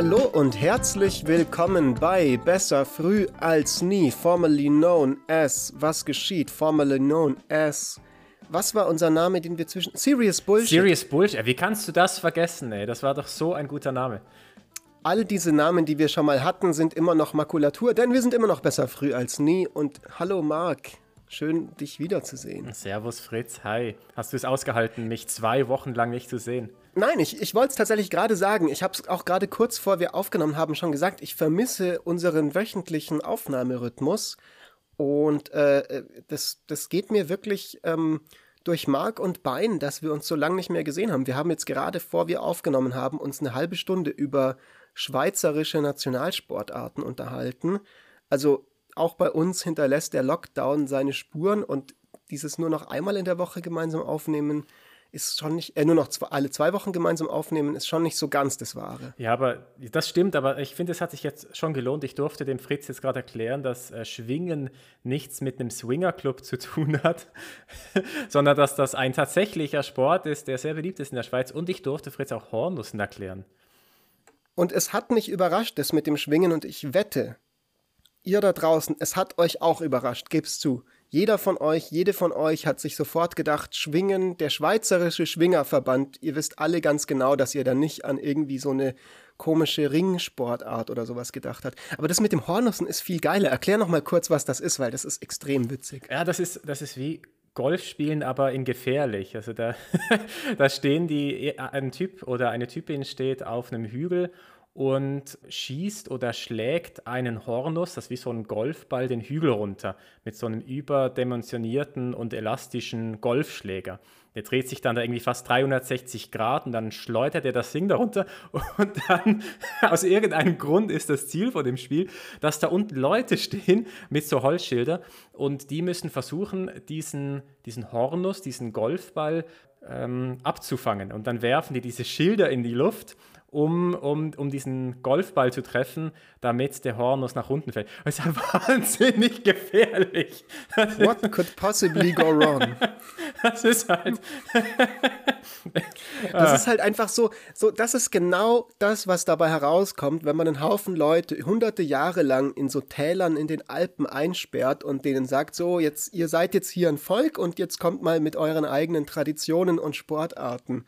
Hallo und herzlich willkommen bei Besser früh als nie, formerly known as. Was geschieht? Formerly known as. Was war unser Name, den wir zwischen. Serious Bullshit. Serious Bullshit. Wie kannst du das vergessen, ey? Das war doch so ein guter Name. All diese Namen, die wir schon mal hatten, sind immer noch Makulatur, denn wir sind immer noch besser früh als nie. Und hallo Marc, schön dich wiederzusehen. Servus Fritz, hi. Hast du es ausgehalten, mich zwei Wochen lang nicht zu sehen? Nein, ich, ich wollte es tatsächlich gerade sagen. Ich habe es auch gerade kurz vor wir aufgenommen haben schon gesagt. Ich vermisse unseren wöchentlichen Aufnahmerhythmus. Und äh, das, das geht mir wirklich ähm, durch Mark und Bein, dass wir uns so lange nicht mehr gesehen haben. Wir haben jetzt gerade vor wir aufgenommen haben, uns eine halbe Stunde über schweizerische Nationalsportarten unterhalten. Also auch bei uns hinterlässt der Lockdown seine Spuren und dieses nur noch einmal in der Woche gemeinsam aufnehmen, ist schon nicht, äh, nur noch zwei, alle zwei Wochen gemeinsam aufnehmen, ist schon nicht so ganz das Wahre. Ja, aber das stimmt, aber ich finde, es hat sich jetzt schon gelohnt. Ich durfte dem Fritz jetzt gerade erklären, dass äh, Schwingen nichts mit einem Swingerclub zu tun hat, sondern dass das ein tatsächlicher Sport ist, der sehr beliebt ist in der Schweiz. Und ich durfte Fritz auch Hornussen erklären. Und es hat mich überrascht, das mit dem Schwingen, und ich wette, ihr da draußen, es hat euch auch überrascht, gib's zu. Jeder von euch, jede von euch hat sich sofort gedacht, Schwingen, der Schweizerische Schwingerverband, ihr wisst alle ganz genau, dass ihr da nicht an irgendwie so eine komische Ringsportart oder sowas gedacht habt. Aber das mit dem Hornussen ist viel geiler. Erklär noch mal kurz, was das ist, weil das ist extrem witzig. Ja, das ist, das ist wie Golf spielen, aber in gefährlich. Also da, da stehen die, ein Typ oder eine Typin steht auf einem Hügel und schießt oder schlägt einen Hornus, das ist wie so ein Golfball, den Hügel runter mit so einem überdimensionierten und elastischen Golfschläger. Der dreht sich dann da irgendwie fast 360 Grad und dann schleudert er das Ding darunter und dann aus irgendeinem Grund ist das Ziel von dem Spiel, dass da unten Leute stehen mit so Holzschilder und die müssen versuchen, diesen, diesen Hornus, diesen Golfball ähm, abzufangen und dann werfen die diese Schilder in die Luft um, um, um diesen Golfball zu treffen, damit der Hornus nach unten fällt. Das ist ja wahnsinnig gefährlich. What could possibly go wrong? Das ist halt. das ist halt einfach so, so, das ist genau das, was dabei herauskommt, wenn man einen Haufen Leute hunderte Jahre lang in so Tälern in den Alpen einsperrt und denen sagt, so, jetzt, ihr seid jetzt hier ein Volk und jetzt kommt mal mit euren eigenen Traditionen und Sportarten.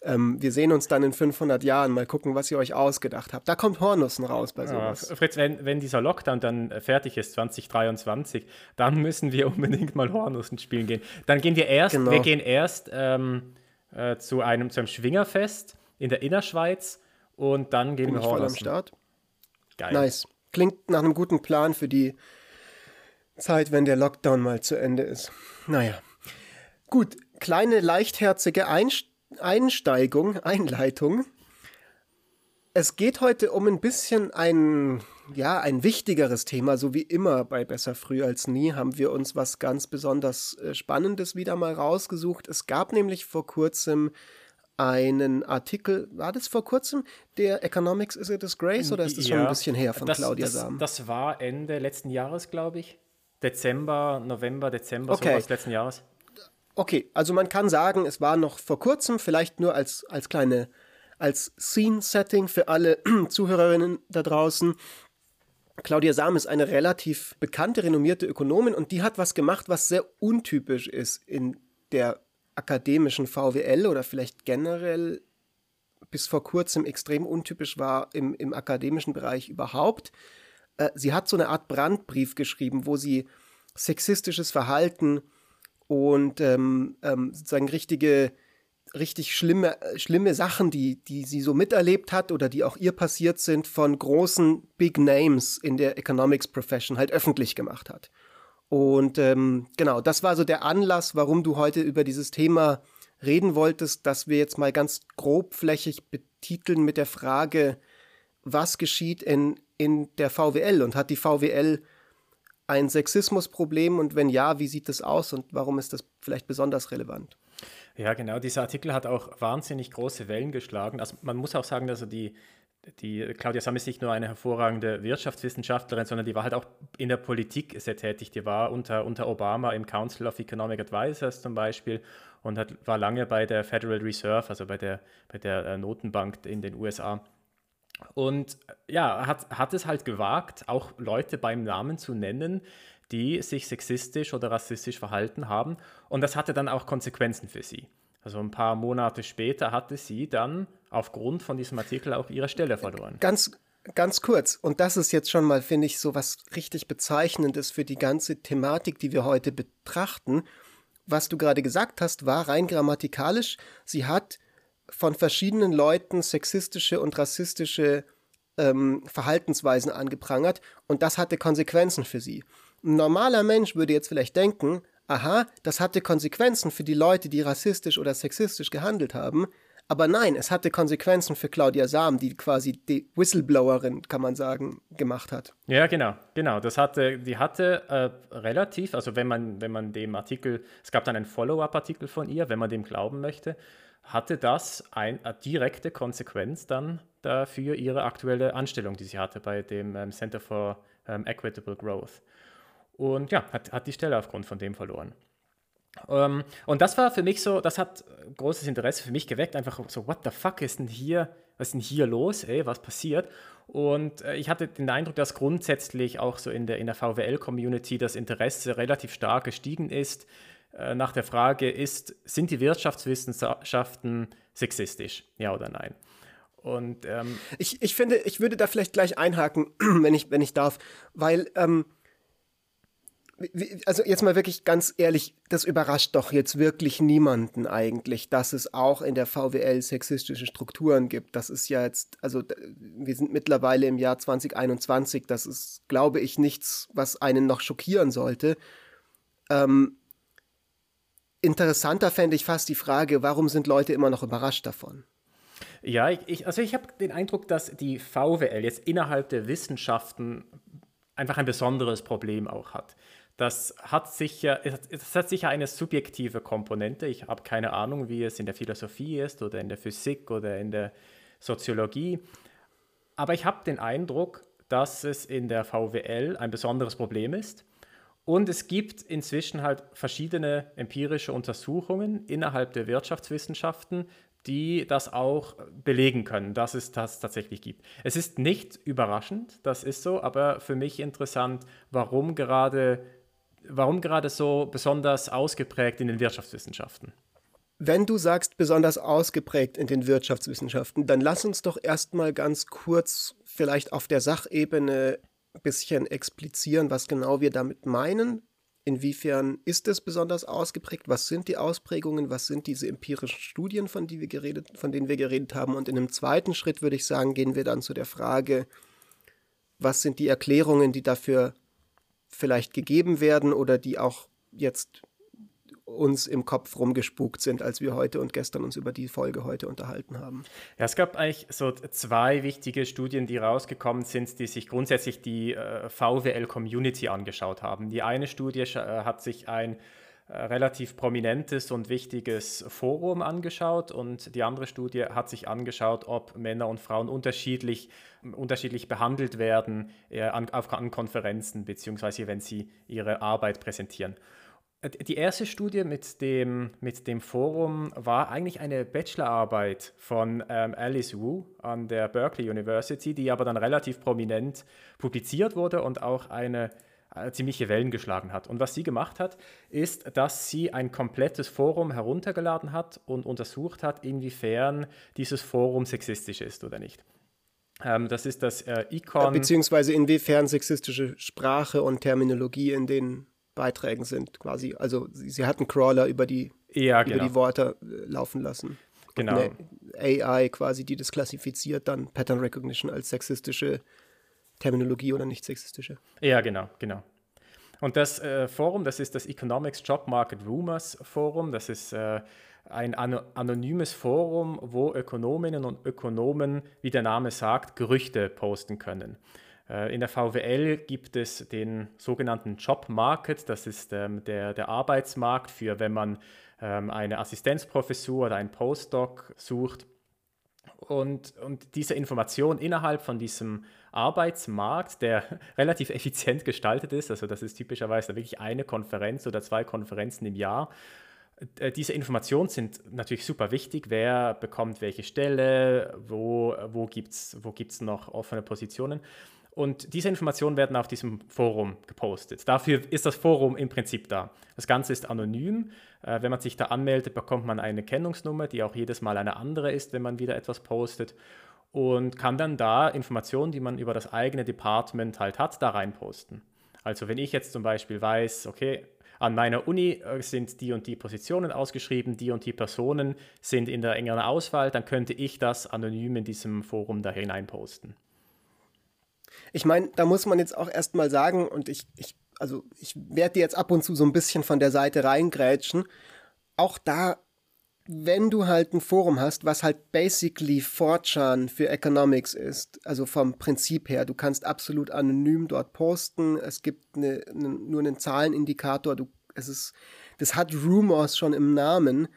Ähm, wir sehen uns dann in 500 Jahren, mal gucken, was ihr euch ausgedacht habt. Da kommt Hornussen raus bei sowas. Ja, Fritz, wenn, wenn dieser Lockdown dann fertig ist, 2023, dann müssen wir unbedingt mal Hornussen spielen gehen. Dann gehen wir erst, genau. wir gehen erst ähm, äh, zu, einem, zu einem Schwingerfest in der Innerschweiz und dann gehen Bin wir Hornussen. voll am Start. Geil. Nice. Klingt nach einem guten Plan für die Zeit, wenn der Lockdown mal zu Ende ist. Naja. Gut, kleine leichtherzige Einstellung Einsteigung, Einleitung. Es geht heute um ein bisschen ein, ja, ein wichtigeres Thema, so wie immer bei Besser früh als nie haben wir uns was ganz besonders äh, Spannendes wieder mal rausgesucht. Es gab nämlich vor kurzem einen Artikel, war das vor kurzem, der Economics is a Disgrace oder ist das ja, schon ein bisschen her von das, Claudia das, Sam? Das war Ende letzten Jahres, glaube ich. Dezember, November, Dezember, okay. sowas letzten Jahres. Okay, also man kann sagen, es war noch vor kurzem, vielleicht nur als, als kleine, als Scene-Setting für alle Zuhörerinnen da draußen. Claudia Sam ist eine relativ bekannte, renommierte Ökonomin und die hat was gemacht, was sehr untypisch ist in der akademischen VWL oder vielleicht generell bis vor kurzem extrem untypisch war im, im akademischen Bereich überhaupt. Äh, sie hat so eine Art Brandbrief geschrieben, wo sie sexistisches Verhalten und ähm, ähm, sozusagen richtige, richtig schlimme, schlimme Sachen, die, die sie so miterlebt hat oder die auch ihr passiert sind, von großen Big Names in der Economics Profession halt öffentlich gemacht hat. Und ähm, genau, das war so der Anlass, warum du heute über dieses Thema reden wolltest, dass wir jetzt mal ganz grobflächig betiteln mit der Frage, was geschieht in, in der VWL und hat die VWL ein Sexismusproblem und wenn ja, wie sieht das aus und warum ist das vielleicht besonders relevant? Ja, genau. Dieser Artikel hat auch wahnsinnig große Wellen geschlagen. Also man muss auch sagen, dass die, die Claudia Sam ist nicht nur eine hervorragende Wirtschaftswissenschaftlerin, sondern die war halt auch in der Politik sehr tätig. Die war unter, unter Obama im Council of Economic Advisors zum Beispiel und hat, war lange bei der Federal Reserve, also bei der, bei der äh, Notenbank in den USA Und ja, hat, hat es halt gewagt, auch Leute beim Namen zu nennen, die sich sexistisch oder rassistisch verhalten haben. Und das hatte dann auch Konsequenzen für sie. Also ein paar Monate später hatte sie dann aufgrund von diesem Artikel auch ihre Stelle verloren. Ganz, ganz kurz, und das ist jetzt schon mal, finde ich, so was richtig Bezeichnendes für die ganze Thematik, die wir heute betrachten. Was du gerade gesagt hast, war rein grammatikalisch. Sie hat von verschiedenen Leuten sexistische und rassistische ähm, Verhaltensweisen angeprangert und das hatte Konsequenzen für sie. Ein normaler Mensch würde jetzt vielleicht denken, aha, das hatte Konsequenzen für die Leute, die rassistisch oder sexistisch gehandelt haben, aber nein, es hatte Konsequenzen für Claudia Sam, die quasi die Whistleblowerin, kann man sagen, gemacht hat. Ja, genau, genau. Das hatte, die hatte äh, relativ, also wenn man, wenn man dem Artikel, es gab dann einen Follow-up-Artikel von ihr, wenn man dem glauben möchte, hatte das ein, eine direkte Konsequenz dann dafür ihre aktuelle Anstellung, die sie hatte bei dem ähm, Center for ähm, Equitable Growth. Und ja, hat, hat die Stelle aufgrund von dem verloren. Um, ähm, und das war für mich so, das hat großes Interesse für mich geweckt, einfach so, what the fuck ist denn hier, was ist denn hier los, ey, was passiert? Und äh, ich hatte den Eindruck, dass grundsätzlich auch so in der, in der VWL-Community das Interesse relativ stark gestiegen ist äh, nach der Frage, ist, sind die Wirtschaftswissenschaften sexistisch, ja oder nein? Und ähm, ich, ich finde, ich würde da vielleicht gleich einhaken, wenn ich, wenn ich darf, weil ähm, also jetzt mal wirklich ganz ehrlich, das überrascht doch jetzt wirklich niemanden eigentlich, dass es auch in der VWL sexistische Strukturen gibt. Das ist ja jetzt, also wir sind mittlerweile im Jahr 2021, das ist, glaube ich, nichts, was einen noch schockieren sollte. Ähm, interessanter fände ich fast die Frage, warum sind Leute immer noch überrascht davon? Ja, ich, also ich habe den Eindruck, dass die VWL jetzt innerhalb der Wissenschaften einfach ein besonderes Problem auch hat. Das hat sicher, es hat sicher eine subjektive Komponente. Ich habe keine Ahnung, wie es in der Philosophie ist oder in der Physik oder in der Soziologie. Aber ich habe den Eindruck, dass es in der VWL ein besonderes Problem ist. Und es gibt inzwischen halt verschiedene empirische Untersuchungen innerhalb der Wirtschaftswissenschaften, die das auch belegen können, dass es das tatsächlich gibt. Es ist nicht überraschend, das ist so, aber für mich interessant, warum gerade warum gerade so besonders ausgeprägt in den Wirtschaftswissenschaften? Wenn du sagst besonders ausgeprägt in den Wirtschaftswissenschaften, dann lass uns doch erstmal ganz kurz vielleicht auf der Sachebene bisschen explizieren, was genau wir damit meinen. Inwiefern ist es besonders ausgeprägt? Was sind die Ausprägungen? Was sind diese empirischen Studien, von, die wir geredet, von denen wir geredet haben? Und in einem zweiten Schritt würde ich sagen, gehen wir dann zu der Frage, was sind die Erklärungen, die dafür vielleicht gegeben werden oder die auch jetzt uns im Kopf rumgespukt sind, als wir heute und gestern uns über die Folge heute unterhalten haben. Ja, es gab eigentlich so zwei wichtige Studien, die rausgekommen sind, die sich grundsätzlich die äh, VWL-Community angeschaut haben. Die eine Studie äh, hat sich ein äh, relativ prominentes und wichtiges Forum angeschaut und die andere Studie hat sich angeschaut, ob Männer und Frauen unterschiedlich, unterschiedlich behandelt werden äh, an, auf, an Konferenzen beziehungsweise wenn sie ihre Arbeit präsentieren. Äh, die erste Studie mit dem, mit dem Forum war eigentlich eine Bachelorarbeit von ähm, Alice Wu an der Berkeley University, die aber dann relativ prominent publiziert wurde und auch eine äh, ziemliche Wellen geschlagen hat. Und was sie gemacht hat, ist, dass sie ein komplettes Forum heruntergeladen hat und untersucht hat, inwiefern dieses Forum sexistisch ist oder nicht. Ähm, das ist das äh, Icon. Beziehungsweise inwiefern sexistische Sprache und Terminologie in den Beiträgen sind, quasi. Also sie, sie hat einen Crawler über die, ja, genau. über die Worte äh, laufen lassen. Genau. AI quasi, die das klassifiziert, dann Pattern Recognition als sexistische Terminologie oder nicht sexistische. Ja, genau, genau. Und das äh, Forum, das ist das Economics Job Market Rumors Forum. Das ist äh, ein an anonymes Forum, wo Ökonominnen und Ökonomen, wie der Name sagt, Gerüchte posten können. Äh, in der VWL gibt es den sogenannten Job Market. Das ist ähm, der, der Arbeitsmarkt für, wenn man ähm, eine Assistenzprofessur oder einen Postdoc sucht. Und, und diese Information innerhalb von diesem Arbeitsmarkt, der relativ effizient gestaltet ist, also das ist typischerweise wirklich eine Konferenz oder zwei Konferenzen im Jahr, äh, diese Informationen sind natürlich super wichtig. Wer bekommt welche Stelle, wo, wo gibt es wo gibt's noch offene Positionen. Und diese Informationen werden auf diesem Forum gepostet. Dafür ist das Forum im Prinzip da. Das Ganze ist anonym. Äh, wenn man sich da anmeldet, bekommt man eine Kennungsnummer, die auch jedes Mal eine andere ist, wenn man wieder etwas postet. Und kann dann da Informationen, die man über das eigene Department halt hat, da reinposten. Also wenn ich jetzt zum Beispiel weiß, okay, an meiner Uni äh, sind die und die Positionen ausgeschrieben, die und die Personen sind in der engeren Auswahl, dann könnte ich das anonym in diesem Forum da hineinposten. Ich meine, da muss man jetzt auch erstmal sagen, und ich, ich also ich werde dir jetzt ab und zu so ein bisschen von der Seite reingrätschen. Auch da, wenn du halt ein Forum hast, was halt basically 4chan für Economics ist, also vom Prinzip her, du kannst absolut anonym dort posten, es gibt eine, eine, nur einen Zahlenindikator, du, es ist, das hat Rumors schon im Namen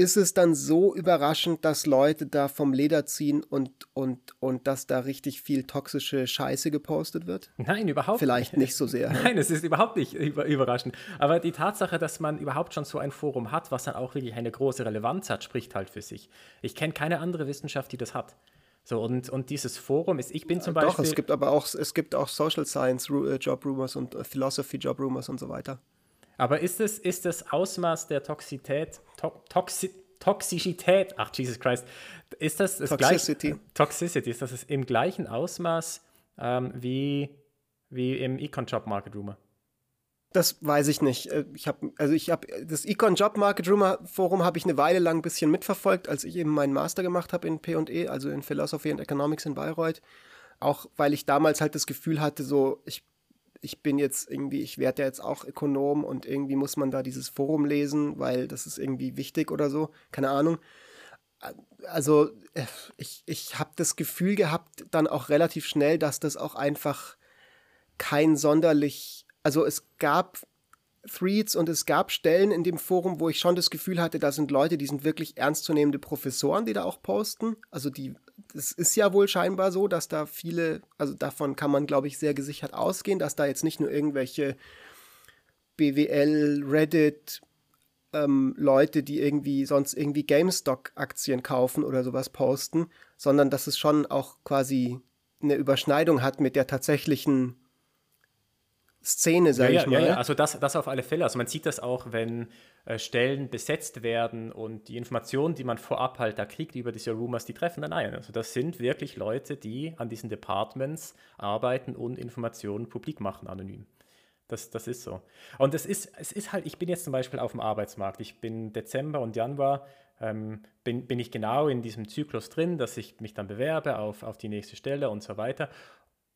ist es dann so überraschend, dass Leute da vom Leder ziehen und, und, und dass da richtig viel toxische Scheiße gepostet wird? Nein, überhaupt Vielleicht nicht so sehr. Nein, es ist überhaupt nicht über, überraschend. Aber die Tatsache, dass man überhaupt schon so ein Forum hat, was dann auch wirklich eine große Relevanz hat, spricht halt für sich. Ich kenne keine andere Wissenschaft, die das hat. So, und, und dieses Forum ist, ich bin zum Beispiel. Doch, es gibt aber auch, es gibt auch Social Science äh, Job Rumors und äh, Philosophy Job Rumors und so weiter. Aber ist es ist das Ausmaß der Toxität, to Toxi Toxizität, ach Jesus Christ, ist das, das Toxicity. Gleich, Toxicity, ist das im gleichen Ausmaß ähm, wie, wie im Econ Job Market Rumor? Das weiß ich nicht. Äh, ich habe also ich habe das Econ Job Market Rumor Forum habe ich eine Weile lang ein bisschen mitverfolgt, als ich eben meinen Master gemacht habe in P&E, also in Philosophy and Economics in Bayreuth. Auch weil ich damals halt das Gefühl hatte, so ich ich bin jetzt irgendwie, ich werde ja jetzt auch Ökonom und irgendwie muss man da dieses Forum lesen, weil das ist irgendwie wichtig oder so, keine Ahnung. Also äh, ich, ich habe das Gefühl gehabt, dann auch relativ schnell, dass das auch einfach kein sonderlich, also es gab Threads und es gab Stellen in dem Forum, wo ich schon das Gefühl hatte, da sind Leute, die sind wirklich ernstzunehmende Professoren, die da auch posten. Also die, es ist ja wohl scheinbar so, dass da viele, also davon kann man, glaube ich, sehr gesichert ausgehen, dass da jetzt nicht nur irgendwelche BWL, Reddit, ähm, Leute, die irgendwie sonst irgendwie GameStop-Aktien kaufen oder sowas posten, sondern dass es schon auch quasi eine Überschneidung hat mit der tatsächlichen Szene, sage ja, ich mal. Ja, ja, also das, das auf alle Fälle. Also man sieht das auch, wenn äh, Stellen besetzt werden und die Informationen, die man vorab halt da kriegt über diese Rumors, die treffen dann ein. Also das sind wirklich Leute, die an diesen Departments arbeiten und Informationen publik machen, anonym. Das, das ist so. Und es ist, es ist halt, ich bin jetzt zum Beispiel auf dem Arbeitsmarkt. Ich bin Dezember und Januar, ähm, bin, bin ich genau in diesem Zyklus drin, dass ich mich dann bewerbe auf, auf die nächste Stelle und so weiter.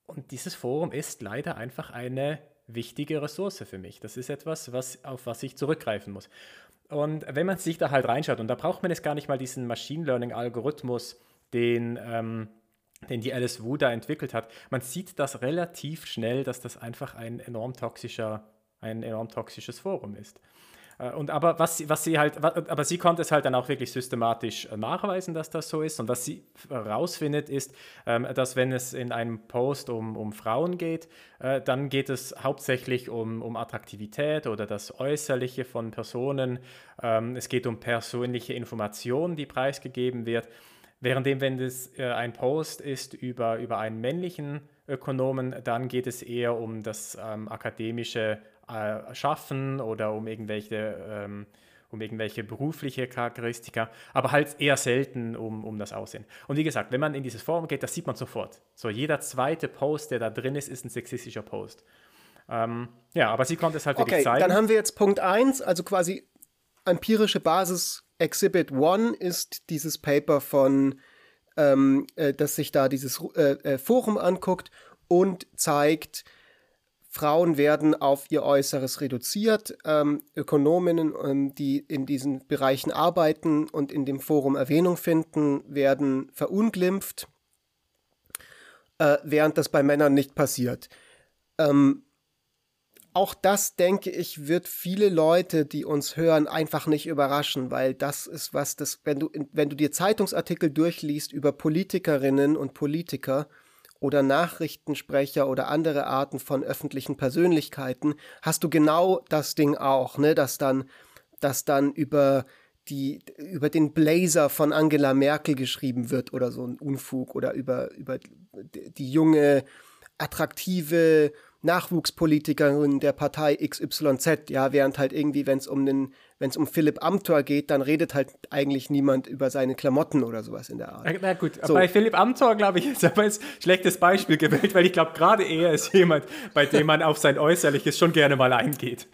Und dieses Forum ist leider einfach eine wichtige Ressource für mich. Das ist etwas, was, auf was ich zurückgreifen muss. Und wenn man sich da halt reinschaut, und da braucht man jetzt gar nicht mal diesen Machine Learning-Algorithmus, den, ähm, den die Alice Wu da entwickelt hat, man sieht das relativ schnell, dass das einfach ein enorm toxischer, ein enorm toxisches Forum ist. Äh, und aber was, was sie halt, aber sie konnte es halt dann auch wirklich systematisch äh, nachweisen, dass das so ist. Und was sie herausfindet, ist, ähm, dass wenn es in einem Post um, um Frauen geht, äh, dann geht es hauptsächlich um, um Attraktivität oder das Äußerliche von Personen. Ähm, es geht um persönliche Informationen, die preisgegeben wird. Währenddem, wenn es ein Post ist über, über einen männlichen Ökonomen, dann geht es eher um das ähm, akademische äh, schaffen oder um irgendwelche, ähm, um irgendwelche berufliche Charakteristika, aber halt eher selten um, um das Aussehen. Und wie gesagt, wenn man in dieses Forum geht, das sieht man sofort. So, jeder zweite Post, der da drin ist, ist ein sexistischer Post. Ähm, ja, aber sie konnte es halt okay, wirklich zeigen. Dann haben wir jetzt Punkt 1, also quasi empirische Basis. Exhibit 1 ist dieses Paper von, ähm, äh, das sich da dieses äh, äh, Forum anguckt und zeigt, Frauen werden auf ihr Äußeres reduziert. Ähm, Ökonominnen, ähm, die in diesen Bereichen arbeiten und in dem Forum Erwähnung finden, werden verunglimpft, äh, während das bei Männern nicht passiert. Ähm, auch das, denke ich, wird viele Leute, die uns hören, einfach nicht überraschen, weil das ist was, das, wenn du, wenn du dir Zeitungsartikel durchliest über Politikerinnen und Politiker, oder Nachrichtensprecher oder andere Arten von öffentlichen Persönlichkeiten, hast du genau das Ding auch, ne, dass dann dass dann über die über den Blazer von Angela Merkel geschrieben wird oder so ein Unfug oder über, über die junge, attraktive Nachwuchspolitikerin der Partei XYZ, ja, während halt irgendwie, wenn es um den, wenn es um Philipp Amthor geht, dann redet halt eigentlich niemand über seine Klamotten oder sowas in der Art. Na gut, so. bei Philipp Amthor, glaube ich, ist aber ein schlechtes Beispiel gewählt, weil ich glaube, gerade er ist jemand, bei dem man auf sein Äußerliches schon gerne mal eingeht.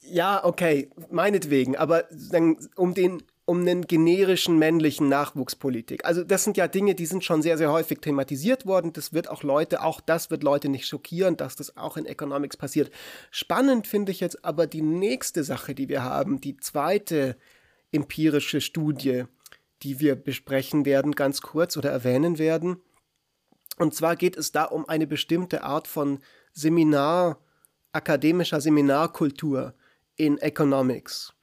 Ja, okay, meinetwegen, aber dann, um den um einen generischen männlichen Nachwuchspolitik. Also das sind ja Dinge, die sind schon sehr, sehr häufig thematisiert worden. Das wird auch Leute, auch das wird Leute nicht schockieren, dass das auch in Economics passiert. Spannend finde ich jetzt aber die nächste Sache, die wir haben, die zweite empirische Studie, die wir besprechen werden, ganz kurz oder erwähnen werden. Und zwar geht es da um eine bestimmte Art von Seminar, akademischer Seminarkultur in Economics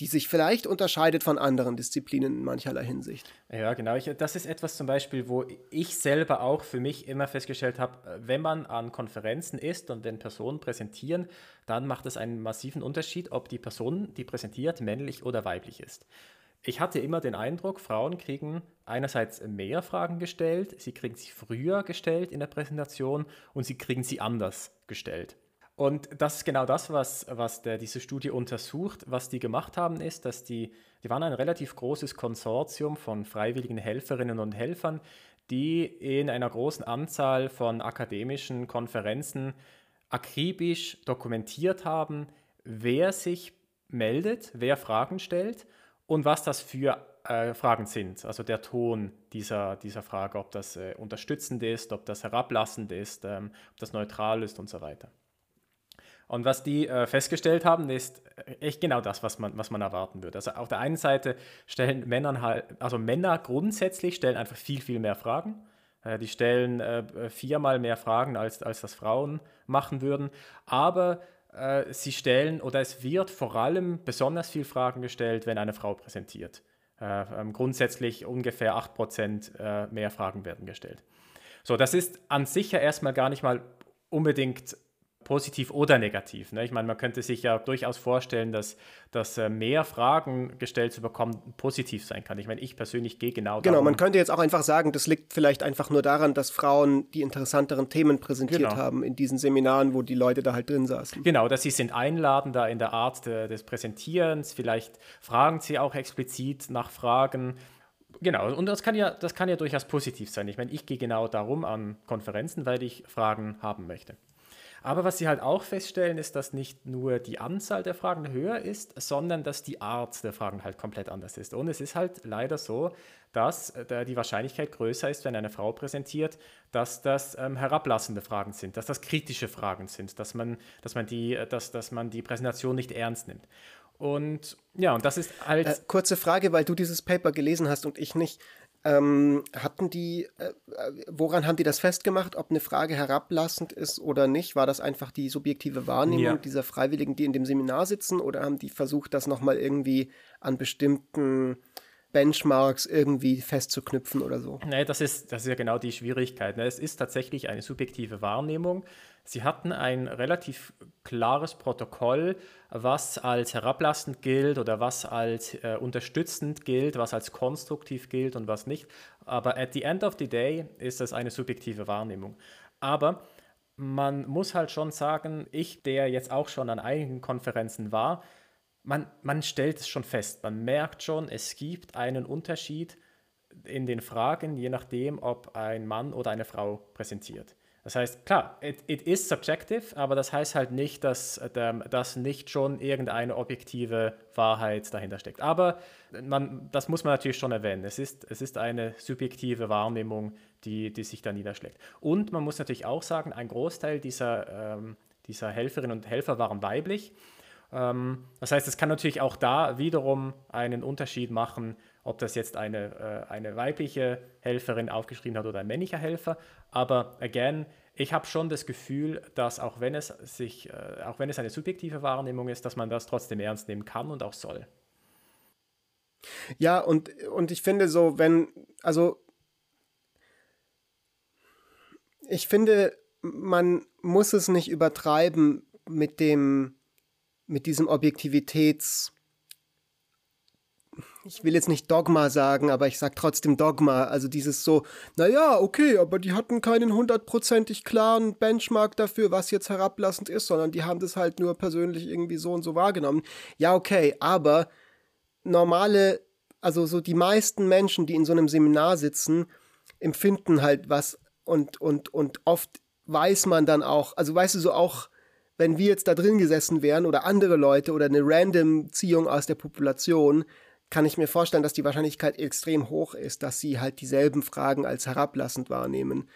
die sich vielleicht unterscheidet von anderen Disziplinen in mancherlei Hinsicht. Ja, genau. Ich, das ist etwas zum Beispiel, wo ich selber auch für mich immer festgestellt habe, wenn man an Konferenzen ist und wenn Personen präsentieren, dann macht es einen massiven Unterschied, ob die Person, die präsentiert, männlich oder weiblich ist. Ich hatte immer den Eindruck, Frauen kriegen einerseits mehr Fragen gestellt, sie kriegen sie früher gestellt in der Präsentation und sie kriegen sie anders gestellt. Und das ist genau das, was, was der, diese Studie untersucht. Was die gemacht haben, ist, dass die, die waren ein relativ großes Konsortium von freiwilligen Helferinnen und Helfern, die in einer großen Anzahl von akademischen Konferenzen akribisch dokumentiert haben, wer sich meldet, wer Fragen stellt und was das für äh, Fragen sind. Also der Ton dieser, dieser Frage, ob das äh, unterstützend ist, ob das herablassend ist, ähm, ob das neutral ist und so weiter. Und was die äh, festgestellt haben, ist äh, echt genau das, was man, was man erwarten würde. Also auf der einen Seite stellen Männer halt, also Männer grundsätzlich stellen einfach viel, viel mehr Fragen. Äh, die stellen äh, viermal mehr Fragen, als, als das Frauen machen würden. Aber äh, sie stellen oder es wird vor allem besonders viel Fragen gestellt, wenn eine Frau präsentiert. Äh, ähm, grundsätzlich ungefähr 8% mehr Fragen werden gestellt. So, das ist an sich ja erstmal gar nicht mal unbedingt positiv oder negativ. Ne? Ich meine, man könnte sich ja durchaus vorstellen, dass, dass äh, mehr Fragen gestellt zu bekommen positiv sein kann. Ich meine, ich persönlich gehe genau Genau, darum. man könnte jetzt auch einfach sagen, das liegt vielleicht einfach nur daran, dass Frauen die interessanteren Themen präsentiert genau. haben in diesen Seminaren, wo die Leute da halt drin saßen. Genau, dass sie sind einladender in der Art de, des Präsentierens. Vielleicht fragen sie auch explizit nach Fragen. Genau, und das kann ja, das kann ja durchaus positiv sein. Ich meine, ich gehe genau darum an Konferenzen, weil ich Fragen haben möchte. Aber was sie halt auch feststellen, ist, dass nicht nur die Anzahl der Fragen höher ist, sondern dass die Art der Fragen halt komplett anders ist. Und es ist halt leider so, dass äh, die Wahrscheinlichkeit größer ist, wenn eine Frau präsentiert, dass das ähm, herablassende Fragen sind, dass das kritische Fragen sind, dass man, dass man, die, äh, dass, dass man die Präsentation nicht ernst nimmt. Und ja, und das ist halt. Äh, kurze Frage, weil du dieses Paper gelesen hast und ich nicht. Ähm, hatten die, äh, woran haben die das festgemacht, ob eine Frage herablassend ist oder nicht? War das einfach die subjektive Wahrnehmung ja. dieser Freiwilligen, die in dem Seminar sitzen, oder haben die versucht, das nochmal irgendwie an bestimmten Benchmarks irgendwie festzuknüpfen oder so? Nee, das ist, das ist ja genau die Schwierigkeit. Ne? Es ist tatsächlich eine subjektive Wahrnehmung. Sie hatten ein relativ klares Protokoll, was als herablassend gilt oder was als äh, unterstützend gilt, was als konstruktiv gilt und was nicht. Aber at the end of the day ist das eine subjektive Wahrnehmung. Aber man muss halt schon sagen, ich, der jetzt auch schon an einigen Konferenzen war, man, man stellt es schon fest, man merkt schon, es gibt einen Unterschied in den Fragen, je nachdem, ob ein Mann oder eine Frau präsentiert. Das heißt, klar, it, it is subjective, aber das heißt halt nicht, dass, ähm, dass nicht schon irgendeine objektive Wahrheit dahinter steckt. Aber man, das muss man natürlich schon erwähnen. Es ist, es ist eine subjektive Wahrnehmung, die, die sich da niederschlägt. Und man muss natürlich auch sagen, ein Großteil dieser, ähm, dieser Helferinnen und Helfer waren weiblich. Ähm, das heißt, es kann natürlich auch da wiederum einen Unterschied machen, ob das jetzt eine, äh, eine weibliche Helferin aufgeschrieben hat oder ein männlicher Helfer. Aber again, ich habe schon das Gefühl, dass auch wenn es sich, äh, auch wenn es eine subjektive Wahrnehmung ist, dass man das trotzdem ernst nehmen kann und auch soll. Ja, und, und ich finde so, wenn, also ich finde, man muss es nicht übertreiben mit dem, mit diesem Objektivitäts- ich will jetzt nicht Dogma sagen, aber ich sag trotzdem Dogma. Also dieses so, naja, okay, aber die hatten keinen hundertprozentig klaren Benchmark dafür, was jetzt herablassend ist, sondern die haben das halt nur persönlich irgendwie so und so wahrgenommen. Ja, okay, aber normale, also so die meisten Menschen, die in so einem Seminar sitzen, empfinden halt was und, und, und oft weiß man dann auch, also weißt du so auch, wenn wir jetzt da drin gesessen wären oder andere Leute oder eine random Ziehung aus der Population, kann ich mir vorstellen, dass die Wahrscheinlichkeit extrem hoch ist, dass sie halt dieselben Fragen als herablassend wahrnehmen.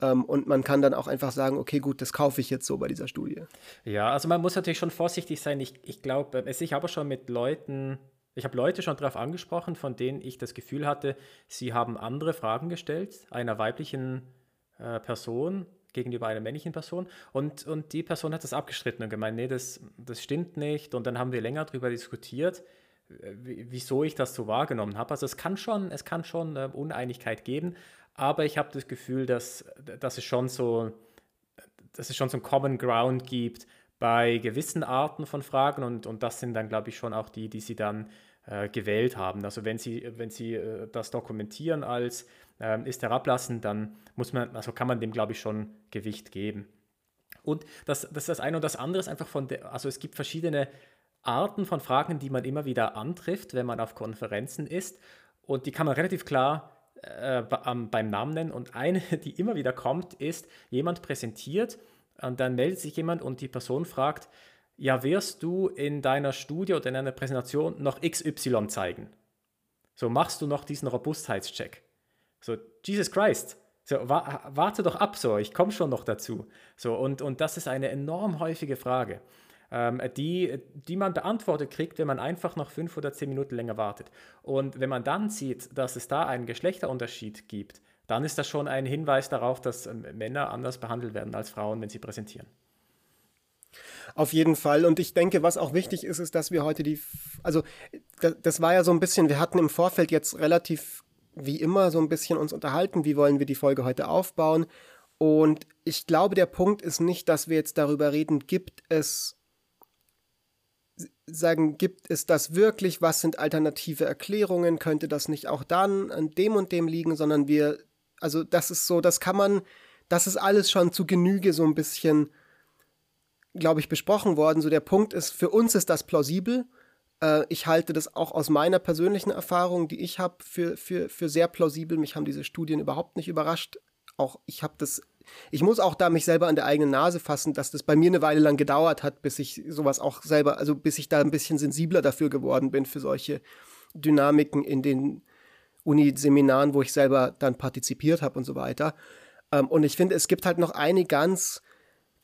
Ähm, und man kann dann auch einfach sagen, okay, gut, das kaufe ich jetzt so bei dieser Studie. Ja, also man muss natürlich schon vorsichtig sein. Ich, ich glaube, ich habe schon mit Leuten, ich habe Leute schon darauf angesprochen, von denen ich das Gefühl hatte, sie haben andere Fragen gestellt, einer weiblichen äh, Person gegenüber einer männlichen Person. Und, und die Person hat das abgestritten und gemeint, nee, das, das stimmt nicht. Und dann haben wir länger darüber diskutiert wieso ich das so wahrgenommen habe. Also es kann schon, es kann schon äh, Uneinigkeit geben, aber ich habe das Gefühl, dass, dass es schon so, dass es schon so einen Common Ground gibt bei gewissen Arten von Fragen und, und das sind dann, glaube ich, schon auch die, die sie dann äh, gewählt haben. Also wenn sie, wenn sie äh, das dokumentieren als äh, ist herablassen, dann muss man, also kann man dem, glaube ich, schon Gewicht geben. Und das, das ist das eine und das andere ist einfach von der, also es gibt verschiedene Arten von Fragen, die man immer wieder antrifft, wenn man auf Konferenzen ist. Und die kann man relativ klar äh, beim Namen nennen. Und eine, die immer wieder kommt, ist, jemand präsentiert und dann meldet sich jemand und die Person fragt, ja, wirst du in deiner Studie oder in einer Präsentation noch XY zeigen? So, machst du noch diesen Robustheitscheck? So, Jesus Christ, so, wa warte doch ab, so, ich komme schon noch dazu. So, und, und das ist eine enorm häufige Frage die, die man beantwortet kriegt, wenn man einfach noch fünf oder zehn Minuten länger wartet. Und wenn man dann sieht, dass es da einen Geschlechterunterschied gibt, dann ist das schon ein Hinweis darauf, dass ähm, Männer anders behandelt werden als Frauen, wenn sie präsentieren. Auf jeden Fall. Und ich denke, was auch wichtig ist, ist, dass wir heute die, also das war ja so ein bisschen, wir hatten im Vorfeld jetzt relativ wie immer so ein bisschen uns unterhalten, wie wollen wir die Folge heute aufbauen. Und ich glaube, der Punkt ist nicht, dass wir jetzt darüber reden, gibt es sagen, gibt es das wirklich? Was sind alternative Erklärungen? Könnte das nicht auch dann an dem und dem liegen? Sondern wir, also das ist so, das kann man, das ist alles schon zu Genüge so ein bisschen, glaube ich, besprochen worden. So der Punkt ist, für uns ist das plausibel. Äh, ich halte das auch aus meiner persönlichen Erfahrung, die ich habe, für, für, für sehr plausibel. Mich haben diese Studien überhaupt nicht überrascht. Auch ich habe das ich muss auch da mich selber an der eigenen Nase fassen, dass das bei mir eine Weile lang gedauert hat, bis ich sowas auch selber, also bis ich da ein bisschen sensibler dafür geworden bin, für solche Dynamiken in den Uni-Seminaren, wo ich selber dann partizipiert habe und so weiter. Ähm, und ich finde, es gibt halt noch eine ganz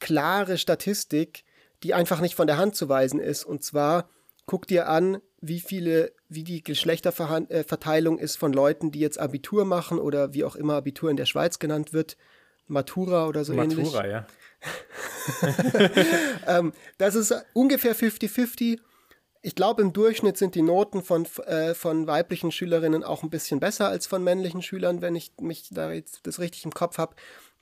klare Statistik, die einfach nicht von der Hand zu weisen ist. Und zwar, guck dir an, wie viele, wie die Geschlechterverteilung ist von Leuten, die jetzt Abitur machen oder wie auch immer Abitur in der Schweiz genannt wird, Matura oder so Matura, ähnlich. Matura, ja. ähm, das ist ungefähr 50-50. Ich glaube, im Durchschnitt sind die Noten von, äh, von weiblichen Schülerinnen auch ein bisschen besser als von männlichen Schülern, wenn ich mich da jetzt das richtig im Kopf habe.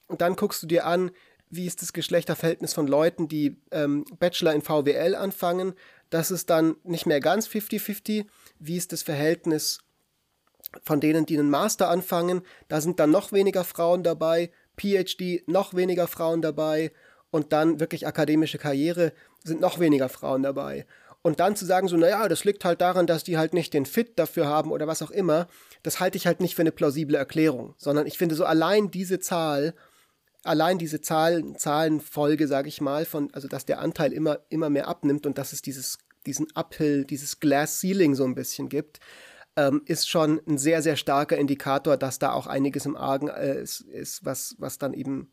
Und dann guckst du dir an, wie ist das Geschlechterverhältnis von Leuten, die ähm, Bachelor in VWL anfangen. Das ist dann nicht mehr ganz 50-50. Wie ist das Verhältnis von denen, die einen Master anfangen? Da sind dann noch weniger Frauen dabei. PhD noch weniger Frauen dabei und dann wirklich akademische Karriere sind noch weniger Frauen dabei. Und dann zu sagen, so, naja, das liegt halt daran, dass die halt nicht den Fit dafür haben oder was auch immer, das halte ich halt nicht für eine plausible Erklärung, sondern ich finde so allein diese Zahl, allein diese Zahlen, Zahlenfolge, sage ich mal, von, also dass der Anteil immer, immer mehr abnimmt und dass es dieses, diesen Uphill, dieses Glass Ceiling so ein bisschen gibt, ähm, ist schon ein sehr, sehr starker Indikator, dass da auch einiges im Argen äh, ist, ist, was, was dann eben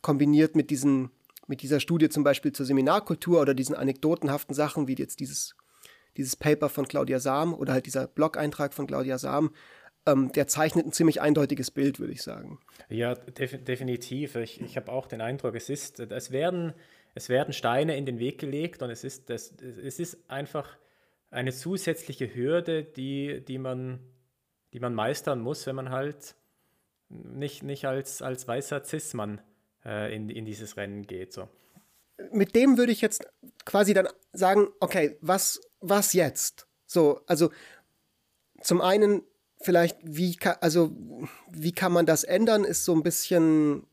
kombiniert mit diesen, mit dieser Studie zum Beispiel zur Seminarkultur oder diesen anekdotenhaften Sachen, wie jetzt dieses, dieses Paper von Claudia Sam oder halt dieser Blog-Eintrag von Claudia Sam, ähm, der zeichnet ein ziemlich eindeutiges Bild, würde ich sagen. Ja, def definitiv. Ich, ich habe auch den Eindruck, es ist, es werden, es werden Steine in den Weg gelegt und es ist, das, es ist einfach eine zusätzliche Hürde, die, die, man, die man meistern muss, wenn man halt nicht, nicht als, als weißer Cis-Mann äh, in, in dieses Rennen geht. So. Mit dem würde ich jetzt quasi dann sagen, okay, was, was jetzt? So, also zum einen vielleicht, wie also wie kann man das ändern, ist so ein bisschen,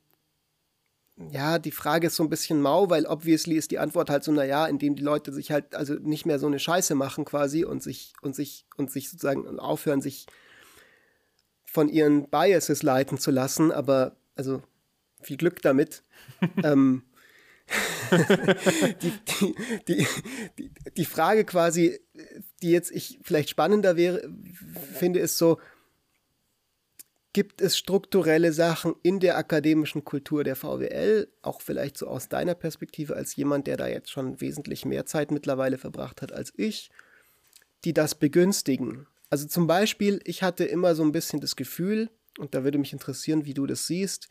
ja, die Frage ist so ein bisschen mau, weil obviously ist die Antwort halt so, naja, indem die Leute sich halt also nicht mehr so eine Scheiße machen quasi und sich und sich und sich sozusagen aufhören, sich von ihren Biases leiten zu lassen, aber also viel Glück damit. ähm, die, die, die, die, Frage quasi, die jetzt ich vielleicht spannender wäre, finde, ist so, gibt es strukturelle Sachen in der akademischen Kultur der VWL, auch vielleicht so aus deiner Perspektive als jemand, der da jetzt schon wesentlich mehr Zeit mittlerweile verbracht hat als ich, die das begünstigen? Also zum Beispiel, ich hatte immer so ein bisschen das Gefühl, und da würde mich interessieren, wie du das siehst,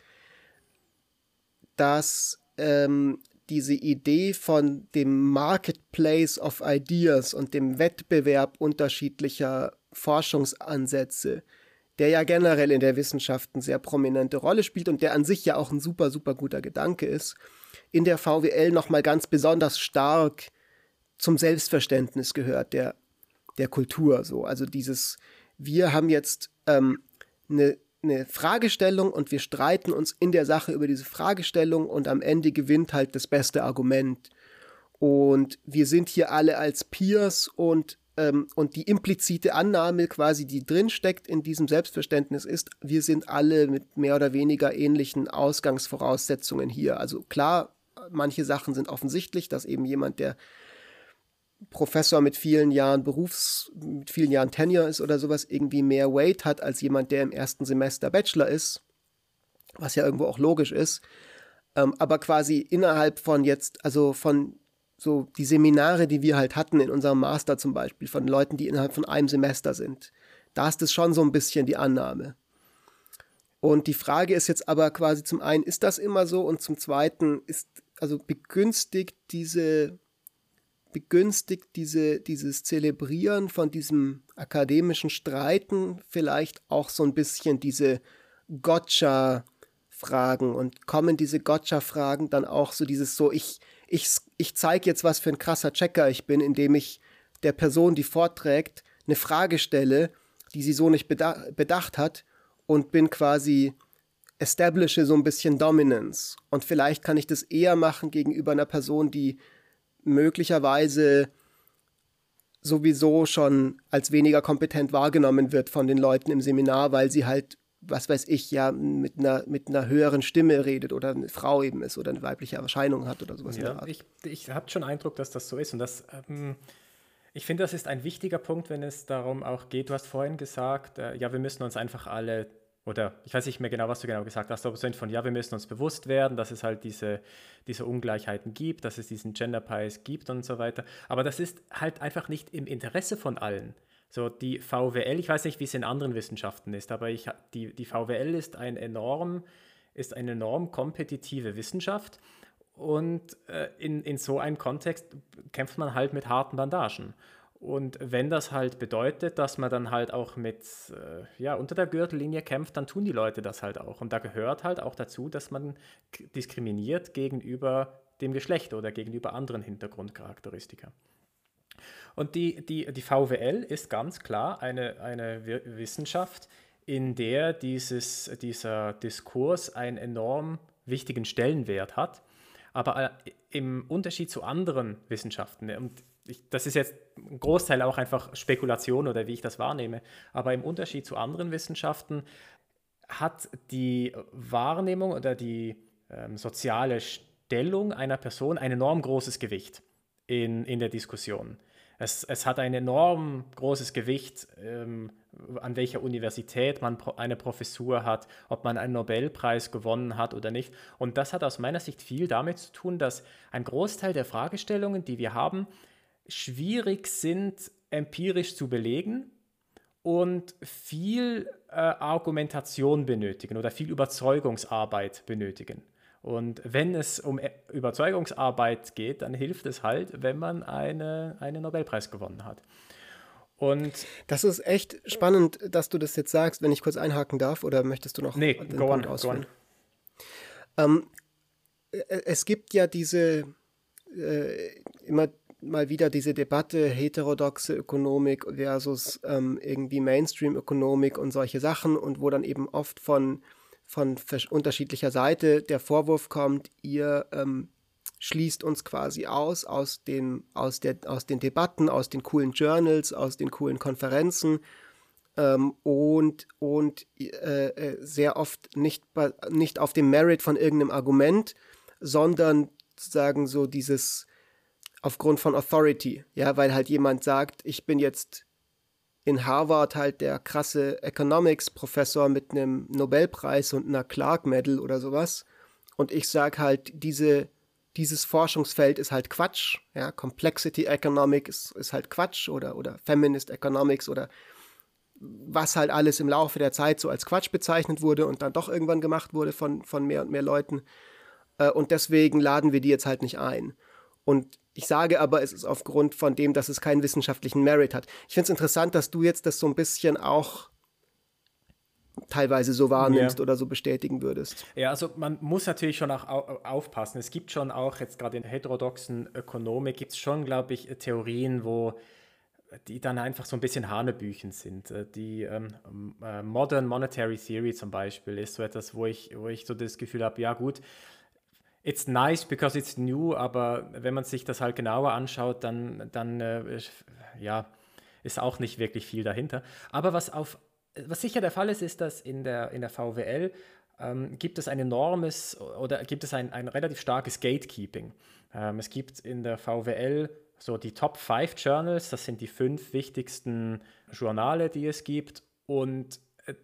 dass ähm, diese Idee von dem Marketplace of Ideas und dem Wettbewerb unterschiedlicher Forschungsansätze, der ja generell in der Wissenschaft eine sehr prominente Rolle spielt und der an sich ja auch ein super, super guter Gedanke ist, in der VWL nochmal ganz besonders stark zum Selbstverständnis gehört der, der Kultur. So. Also dieses, wir haben jetzt ähm, eine eine Fragestellung und wir streiten uns in der Sache über diese Fragestellung und am Ende gewinnt halt das beste Argument. Und wir sind hier alle als Peers und, ähm, und die implizite Annahme quasi, die drinsteckt in diesem Selbstverständnis ist, wir sind alle mit mehr oder weniger ähnlichen Ausgangsvoraussetzungen hier. Also klar, manche Sachen sind offensichtlich, dass eben jemand, der Professor mit vielen Jahren Berufs, mit vielen Jahren Tenure ist oder sowas, irgendwie mehr Weight hat als jemand, der im ersten Semester Bachelor ist, was ja irgendwo auch logisch ist. Ähm, aber quasi innerhalb von jetzt, also von so die Seminare, die wir halt hatten in unserem Master zum Beispiel, von Leuten, die innerhalb von einem Semester sind, da ist es schon so ein bisschen die Annahme. Und die Frage ist jetzt aber quasi zum einen, ist das immer so? Und zum zweiten ist, also begünstigt diese begünstigt diese, dieses Zelebrieren von diesem akademischen Streiten vielleicht auch so ein bisschen diese Gotcha-Fragen und kommen diese Gotcha-Fragen dann auch so dieses so, ich, ich, ich zeige jetzt, was für ein krasser Checker ich bin, indem ich der Person, die vorträgt, eine Frage stelle, die sie so nicht beda bedacht hat und bin quasi establishe so ein bisschen Dominance. Und vielleicht kann ich das eher machen gegenüber einer Person, die möglicherweise sowieso schon als weniger kompetent wahrgenommen wird von den Leuten im Seminar, weil sie halt, was weiß ich, ja, mit einer, mit einer höheren Stimme redet oder eine Frau eben ist oder eine weibliche Erscheinung hat oder sowas. Ja, ich, ich habe schon Eindruck, dass das so ist und das, ähm, ich finde, das ist ein wichtiger Punkt, wenn es darum auch geht. Du hast vorhin gesagt, äh, ja, wir müssen uns einfach alle oder ich weiß nicht mehr genau, was du genau gesagt hast, aber so von, ja, wir müssen uns bewusst werden, dass es halt diese, diese Ungleichheiten gibt, dass es diesen Gender Bias gibt und so weiter. Aber das ist halt einfach nicht im Interesse von allen. So die VWL, ich weiß nicht, wie es in anderen Wissenschaften ist, aber ich, die, die VWL ist, ein enorm, ist eine enorm kompetitive Wissenschaft und äh, in, in so einem Kontext kämpft man halt mit harten Bandagen. Und wenn das halt bedeutet, dass man dann halt auch mit, äh, ja, unter der Gürtellinie kämpft, dann tun die Leute das halt auch. Und da gehört halt auch dazu, dass man diskriminiert gegenüber dem Geschlecht oder gegenüber anderen Hintergrundcharakteristika. Und die, die, die VWL ist ganz klar eine, eine Wissenschaft, in der dieses, dieser Diskurs einen enorm wichtigen Stellenwert hat. Aber äh, im Unterschied zu anderen Wissenschaften, und ich, das ist jetzt ein Großteil auch einfach Spekulation oder wie ich das wahrnehme, aber im Unterschied zu anderen Wissenschaften hat die Wahrnehmung oder die ähm, soziale Stellung einer Person ein enorm großes Gewicht in, in der Diskussion. Es, es hat ein enorm großes Gewicht, ähm, an welcher Universität man eine Professur hat, ob man einen Nobelpreis gewonnen hat oder nicht. Und das hat aus meiner Sicht viel damit zu tun, dass ein Großteil der Fragestellungen, die wir haben, schwierig sind, empirisch zu belegen und viel äh, Argumentation benötigen oder viel Überzeugungsarbeit benötigen. Und wenn es um e-, Überzeugungsarbeit geht, dann hilft es halt, wenn man eine, einen Nobelpreis gewonnen hat. Und das ist echt spannend, dass du das jetzt sagst, wenn ich kurz einhaken darf, oder möchtest du noch nee, den go Punkt on, ausführen? Ähm, äh, es gibt ja diese äh, immer mal wieder diese Debatte heterodoxe Ökonomik versus ähm, irgendwie Mainstream-Ökonomik und solche Sachen und wo dann eben oft von, von unterschiedlicher Seite der Vorwurf kommt, ihr ähm, schließt uns quasi aus aus den, aus, der, aus den Debatten, aus den coolen Journals, aus den coolen Konferenzen ähm, und, und äh, äh sehr oft nicht, nicht auf dem Merit von irgendeinem Argument, sondern sozusagen so dieses aufgrund von Authority, ja, weil halt jemand sagt, ich bin jetzt in Harvard halt der krasse Economics-Professor mit einem Nobelpreis und einer Clark-Medal oder sowas. Und ich sage halt, diese dieses Forschungsfeld ist halt Quatsch. Ja, Complexity Economics ist, ist halt Quatsch oder, oder Feminist Economics oder was halt alles im Laufe der Zeit so als Quatsch bezeichnet wurde und dann doch irgendwann gemacht wurde von, von mehr und mehr Leuten. Äh, und deswegen laden wir die jetzt halt nicht ein. Und ich sage aber, es ist aufgrund von dem, dass es keinen wissenschaftlichen Merit hat. Ich finde es interessant, dass du jetzt das so ein bisschen auch teilweise so wahrnimmst ja. oder so bestätigen würdest. Ja, also man muss natürlich schon auch aufpassen. Es gibt schon auch jetzt gerade in der heterodoxen Ökonomik gibt es schon, glaube ich, Theorien, wo die dann einfach so ein bisschen Hanebüchen sind. Äh, die ähm, äh, Modern Monetary Theory zum Beispiel ist so etwas, wo ich, wo ich so das Gefühl habe, ja gut, it's nice because it's new, aber wenn man sich das halt genauer anschaut, dann, dann äh, ja, ist auch nicht wirklich viel dahinter. Aber was auf was sicher der Fall ist, ist, dass in der, in der VWL ähm, gibt es ein enormes oder gibt es ein, ein relativ starkes Gatekeeping. Ähm, es gibt in der VWL so die Top 5 Journals, das sind die fünf wichtigsten Journale, die es gibt. Und äh,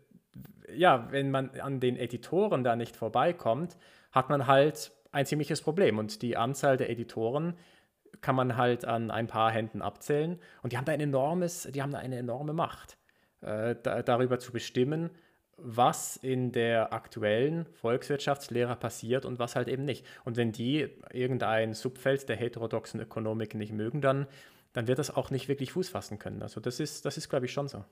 ja, wenn man an den Editoren da nicht vorbeikommt, hat man halt ein ziemliches Problem. Und die Anzahl der Editoren kann man halt an ein paar Händen abzählen. Und die haben da ein enormes, die haben da eine enorme Macht äh, da, darüber zu bestimmen, was in der aktuellen Volkswirtschaftslehre passiert und was halt eben nicht. Und wenn die irgendein Subfeld der heterodoxen Ökonomik nicht mögen, dann, dann wird das auch nicht wirklich Fuß fassen können. Also das ist, das ist glaube ich, schon so.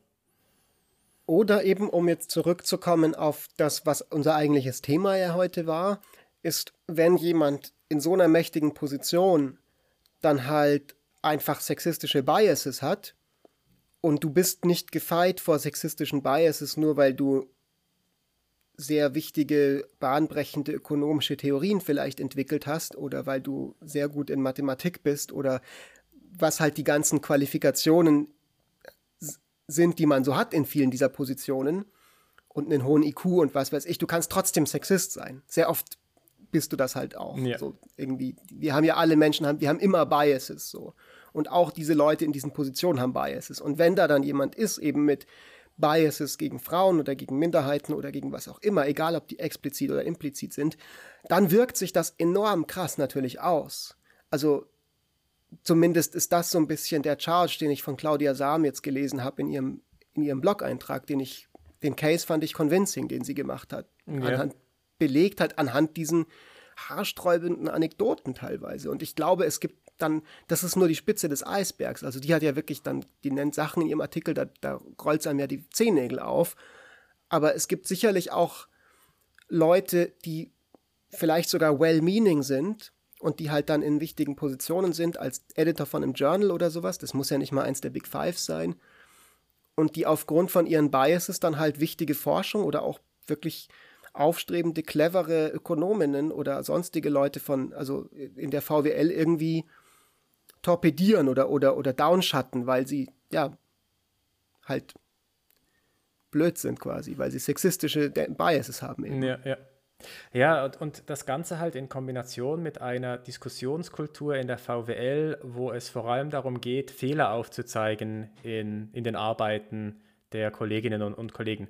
Oder eben, um jetzt zurückzukommen auf das, was unser eigentliches Thema ja heute war, ist, wenn jemand in so einer mächtigen Position dann halt einfach sexistische Biases hat, und du bist nicht gefeit vor sexistischen Biases, nur weil du sehr wichtige, bahnbrechende ökonomische Theorien vielleicht entwickelt hast oder weil du sehr gut in Mathematik bist oder was halt die ganzen Qualifikationen sind, die man so hat in vielen dieser Positionen und einen hohen IQ und was weiß ich. Du kannst trotzdem Sexist sein. Sehr oft bist du das halt auch. Ja. So irgendwie, wir haben ja alle Menschen, wir haben immer Biases so. Und auch diese Leute in diesen Positionen haben Biases. Und wenn da dann jemand ist, eben mit Biases gegen Frauen oder gegen Minderheiten oder gegen was auch immer, egal ob die explizit oder implizit sind, dann wirkt sich das enorm krass natürlich aus. Also zumindest ist das so ein bisschen der Charge, den ich von Claudia Sam jetzt gelesen habe in ihrem, in ihrem Blog-Eintrag, den ich, den Case fand ich convincing, den sie gemacht hat. Ja. Anhand, belegt hat anhand diesen haarsträubenden Anekdoten teilweise. Und ich glaube, es gibt dann, das ist nur die Spitze des Eisbergs. Also die hat ja wirklich dann, die nennt Sachen in ihrem Artikel, da, da rollt es einem ja die Zehennägel auf. Aber es gibt sicherlich auch Leute, die vielleicht sogar well-meaning sind und die halt dann in wichtigen Positionen sind, als Editor von einem Journal oder sowas. Das muss ja nicht mal eins der Big Five sein. Und die aufgrund von ihren Biases dann halt wichtige Forschung oder auch wirklich aufstrebende, clevere Ökonominnen oder sonstige Leute von, also in der VWL irgendwie torpedieren oder, oder, oder downschatten, weil sie, ja, halt blöd sind quasi, weil sie sexistische Biases haben. Eben. Ja, ja. Ja, und, und das Ganze halt in Kombination mit einer Diskussionskultur in der VWL, wo es vor allem darum geht, Fehler aufzuzeigen in, in den Arbeiten der Kolleginnen und, und Kollegen.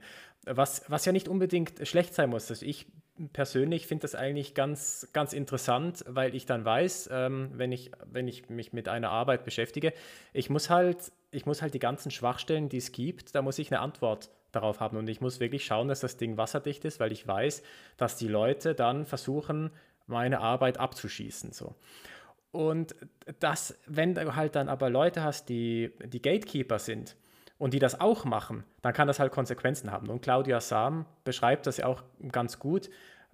Was, was ja nicht unbedingt schlecht sein muss. Also ich persönlich finde das eigentlich ganz, ganz interessant, weil ich dann weiß, ähm, wenn, ich, wenn ich mich mit einer Arbeit beschäftige, ich muss halt, ich muss halt die ganzen Schwachstellen, die es gibt, da muss ich eine Antwort darauf haben. Und ich muss wirklich schauen, dass das Ding wasserdicht ist, weil ich weiß, dass die Leute dann versuchen, meine Arbeit abzuschießen. So. Und das, wenn du halt dann aber Leute hast, die, die Gatekeeper sind, und die das auch machen, dann kann das halt Konsequenzen haben. Und Claudia Sam beschreibt das ja auch ganz gut.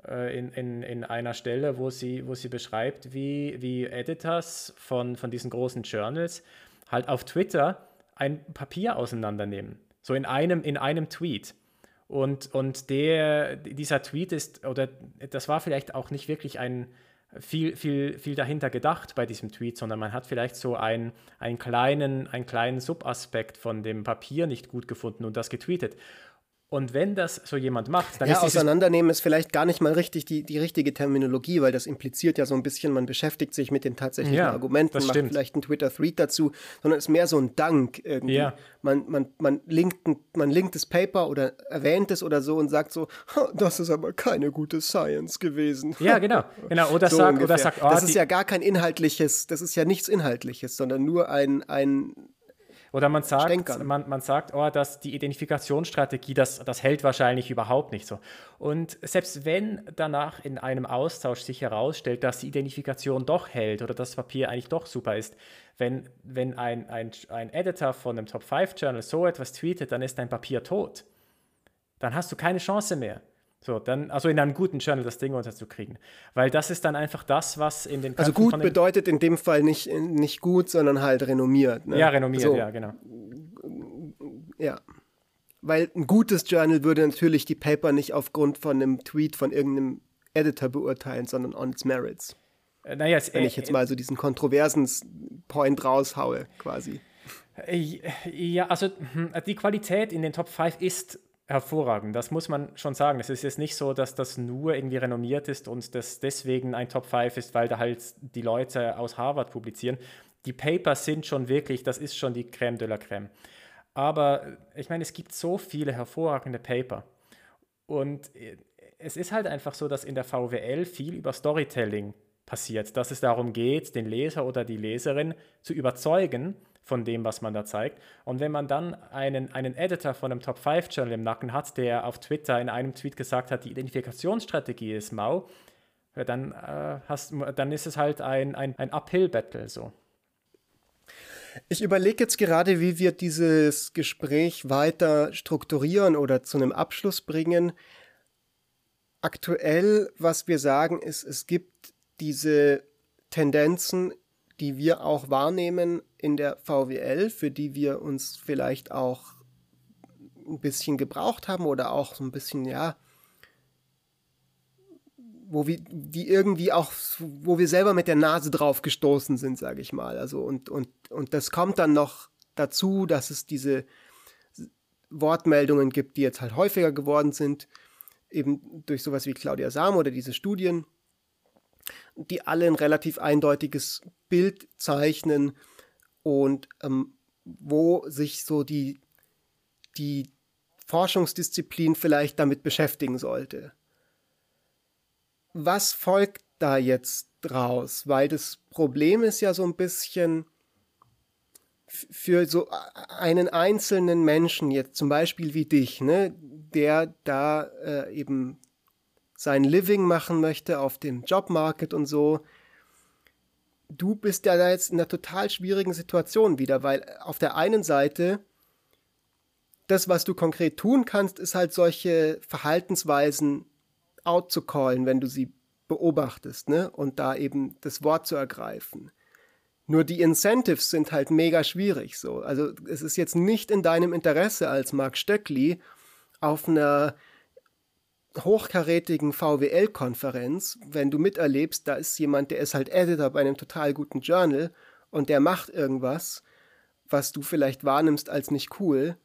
äh, in, in, in einer Stelle, wo sie, wo sie beschreibt, wie, wie Editors von, von diesen großen Journals halt auf Twitter ein Papier auseinandernehmen. So in einem, in einem Tweet. Und, und der, dieser Tweet ist, oder das war vielleicht auch nicht wirklich ein viel, viel, viel dahinter gedacht bei diesem Tweet, sondern man hat vielleicht so einen, einen, kleinen, einen kleinen Subaspekt von dem Papier nicht gut gefunden und das getweetet. Und wenn das so jemand macht, dann ja, ist auseinandernehmen ist vielleicht gar nicht mal richtig die, die richtige Terminologie, weil das impliziert ja so ein bisschen, man beschäftigt sich mit den tatsächlichen ja, Argumenten, macht stimmt. vielleicht einen Twitter-Thread dazu, sondern es ist mehr so ein Dank irgendwie. Ja. Man, man, man, linkt, man linkt das Paper oder erwähnt es oder so und sagt so, das ist aber keine gute Science gewesen. Ja, genau. genau. Oder, so sagt, oder sagt, oh, das ist ja gar kein inhaltliches, das ist ja nichts Inhaltliches, sondern nur ein, ein oder man sagt, man, man sagt, oh, dass die Identifikationsstrategie, das, das hält wahrscheinlich überhaupt nicht so. Und selbst wenn danach in einem Austausch sich herausstellt, dass die Identifikation doch hält oder das Papier eigentlich doch super ist, wenn, wenn ein, ein, ein Editor von einem Top-5-Journal so etwas tweetet, dann ist dein Papier tot. Dann hast du keine Chance mehr. So, dann, also in einem guten Journal das Ding unterzukriegen. Weil das ist dann einfach das, was in den Also gut bedeutet in dem Fall nicht, nicht gut, sondern halt renommiert. Ne? Ja, renommiert, so, ja, genau. Ja. Weil ein gutes Journal würde natürlich die Paper nicht aufgrund von einem Tweet von irgendeinem Editor beurteilen, sondern on its merits. Äh, naja, es, Wenn ich jetzt äh, mal so diesen kontroversen Point raushaue, quasi. Äh, ja, also hm, die Qualität in den Top 5 ist hervorragend. Das muss man schon sagen. Es ist jetzt nicht so, dass das nur irgendwie renommiert ist und das deswegen ein Top 5 ist, weil da halt die Leute aus Harvard publizieren. Die Papers sind schon wirklich, das ist schon die Crème de la Crème. Aber ich meine, es gibt so viele hervorragende Paper. Und es ist halt einfach so, dass in der VWL viel über Storytelling passiert, dass es darum geht, den Leser oder die Leserin zu überzeugen, von dem, was man da zeigt. Und wenn man dann einen, einen Editor von einem Top 5 Journal im Nacken hat, der auf Twitter in einem Tweet gesagt hat, die Identifikationsstrategie ist mau, dann, äh, hast, dann ist es halt ein, ein, ein Uphill-Battle so. Ich überlege jetzt gerade, wie wir dieses Gespräch weiter strukturieren oder zu einem Abschluss bringen. Aktuell, was wir sagen, ist, es gibt diese Tendenzen die wir auch wahrnehmen in der VWL, für die wir uns vielleicht auch ein bisschen gebraucht haben oder auch so ein bisschen, ja, wo wir, die irgendwie auch, wo wir selber mit der Nase drauf gestoßen sind, sage ich mal. Also und, und, und das kommt dann noch dazu, dass es diese Wortmeldungen gibt, die jetzt halt häufiger geworden sind, eben durch sowas wie Claudia Sam oder diese Studien, die alle ein relativ eindeutiges Bild zeichnen und ähm, wo sich so die, die Forschungsdisziplin vielleicht damit beschäftigen sollte. Was folgt da jetzt draus? Weil das Problem ist ja so ein bisschen für so einen einzelnen Menschen, jetzt zum Beispiel wie dich, ne, der da äh, eben sein Living machen möchte auf dem Jobmarket und so. Du bist ja da jetzt in einer total schwierigen Situation wieder, weil auf der einen Seite das, was du konkret tun kannst, ist halt solche Verhaltensweisen out zu callen, wenn du sie beobachtest, ne? Und da eben das Wort zu ergreifen. Nur die Incentives sind halt mega schwierig so. Also es ist jetzt nicht in deinem Interesse als Mark Stöckli auf einer hochkarätigen VWL-Konferenz, wenn du miterlebst, da ist jemand, der ist halt Editor bei einem total guten Journal und der macht irgendwas, was du vielleicht wahrnimmst als nicht cool,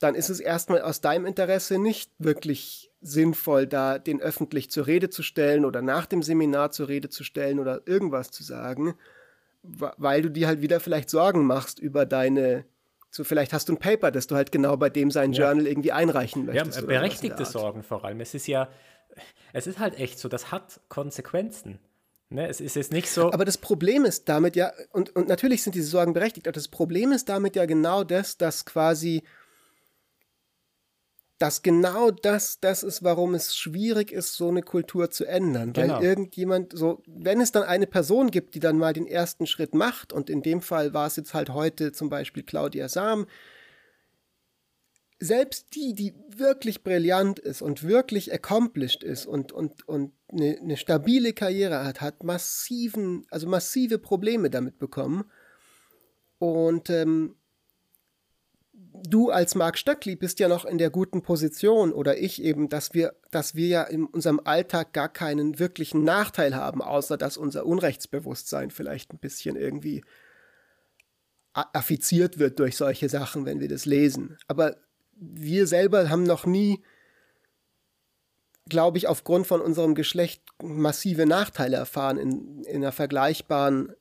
dann ist es erstmal aus deinem Interesse nicht wirklich sinnvoll, da den öffentlich zur Rede zu stellen oder nach dem Seminar zur Rede zu stellen oder irgendwas zu sagen, weil du dir halt wieder vielleicht Sorgen machst über deine so, vielleicht hast du ein Paper, das du halt genau bei dem sein Journal ja. irgendwie einreichen möchtest. Ja, berechtigte Sorgen vor allem. Es ist ja, es ist halt echt so, das hat Konsequenzen. Ne, es ist jetzt nicht so. Aber das Problem ist damit ja, und, und natürlich sind diese Sorgen berechtigt, aber das Problem ist damit ja genau das, dass quasi dass genau das das ist, warum es schwierig ist, so eine Kultur zu ändern. Genau. Weil irgendjemand, so, wenn es dann eine Person gibt, die dann mal den ersten Schritt macht, und in dem Fall war es jetzt halt heute zum Beispiel Claudia Sam, selbst die, die wirklich brillant ist und wirklich accomplished ist und, und, und eine, eine stabile Karriere hat, hat massiven, also massive Probleme damit bekommen. Und ähm, du als Marc Stöckli bist ja noch in der guten Position oder ich eben, dass wir, dass wir ja in unserem Alltag gar keinen wirklichen Nachteil haben, außer dass unser Unrechtsbewusstsein vielleicht ein bisschen irgendwie affiziert wird durch solche Sachen, wenn wir das lesen. Aber wir selber haben noch nie, glaube ich, aufgrund von unserem Geschlecht massive Nachteile erfahren in, in einer vergleichbaren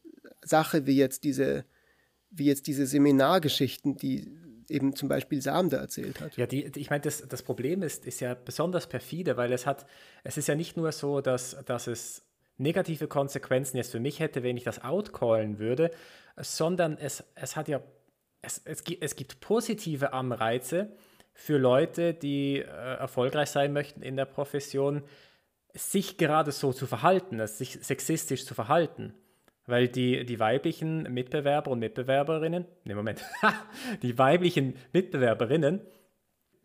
Sache wie jetzt diese, wie jetzt diese Seminargeschichten, die eben zum Beispiel Sam da erzählt hat. Ja, die, ich meine, das, das Problem ist, ist ja besonders perfide, weil es hat, es ist ja nicht nur so, dass, dass es negative Konsequenzen jetzt für mich hätte, wenn ich das outcallen würde, sondern es, es hat ja, es, es, gibt, es gibt positive Anreize für Leute, die äh, erfolgreich sein möchten in der Profession, sich gerade so zu verhalten, sich sexistisch zu verhalten. Weil die, die weiblichen Mitbewerber und Mitbewerberinnen, ne Moment, die weiblichen Mitbewerberinnen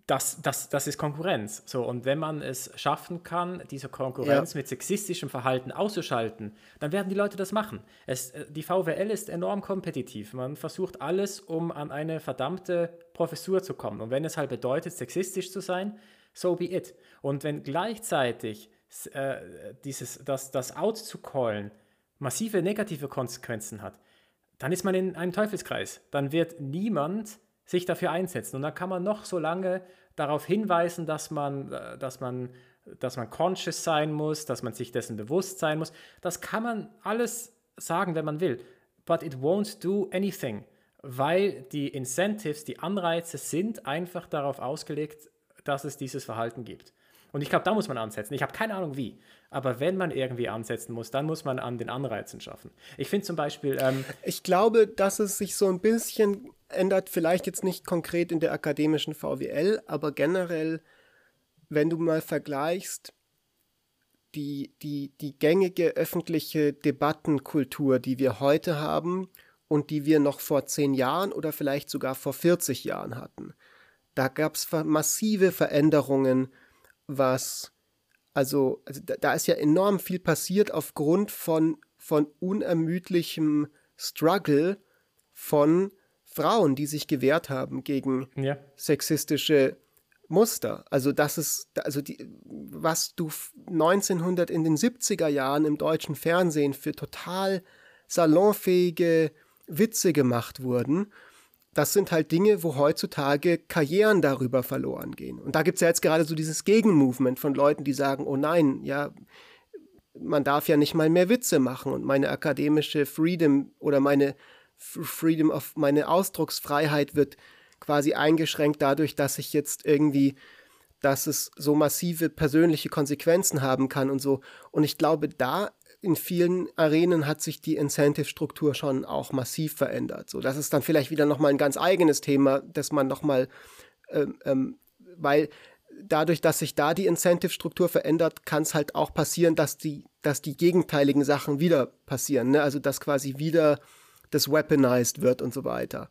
das, das, das ist Konkurrenz. So, und wenn man es schaffen kann, diese Konkurrenz ja. mit sexistischem Verhalten auszuschalten, dann werden die Leute das machen. Es, äh, die VWL ist enorm kompetitiv. Man versucht alles, um an eine verdammte Professur zu kommen. Und wenn es halt bedeutet, sexistisch zu sein, so be it. Und wenn gleichzeitig äh, dieses, das, das Out zu callen massive negative Konsequenzen hat, dann ist man in einem Teufelskreis. Dann wird niemand sich dafür einsetzen. Und dann kann man noch so lange darauf hinweisen, dass man, äh, dass man, dass man conscious sein muss, dass man sich dessen bewusst sein muss. Das kann man alles sagen, wenn man will. But it won't do anything, weil die Incentives, die Anreize sind einfach darauf ausgelegt, dass es dieses Verhalten gibt. Und ich glaube, da muss man ansetzen. Ich habe keine Ahnung wie. Aber wenn man irgendwie ansetzen muss, dann muss man an den Anreizen schaffen. Ich finde zum Beispiel. Ähm, ich glaube, dass es sich so ein bisschen ändert, vielleicht jetzt nicht konkret in der akademischen VWL, aber generell, wenn du mal vergleichst, die, die, die gängige öffentliche Debattenkultur, die wir heute haben und die wir noch vor zehn Jahren oder vielleicht sogar vor 40 Jahren hatten. Da gab es massive Veränderungen, was, also, also da, da, ist ja enorm viel passiert aufgrund von, von unermüdlichem Struggle von Frauen, die sich gewehrt haben gegen ja. sexistische Muster. Also das ist, also die, was du 1900 in den 70er Jahren im deutschen Fernsehen für total salonfähige Witze gemacht wurden, das sind halt Dinge, wo heutzutage Karrieren darüber verloren gehen. Und da gibt es ja jetzt gerade so dieses Gegenmovement von Leuten, die sagen, oh nein, ja, man darf ja nicht mal mehr Witze machen und meine akademische Freedom oder meine Freedom of meine Ausdrucksfreiheit wird quasi eingeschränkt dadurch, dass ich jetzt irgendwie, dass es so massive persönliche Konsequenzen haben kann und so. Und ich glaube, da in vielen Arenen hat sich die Incentive-Struktur schon auch massiv verändert. So, das ist dann vielleicht wieder nochmal ein ganz eigenes Thema, dass man nochmal, ähm, ähm, weil dadurch, dass sich da die Incentive-Struktur verändert, kann es halt auch passieren, dass die, dass die gegenteiligen Sachen wieder passieren. Ne? Also dass quasi wieder das weaponized wird und so weiter.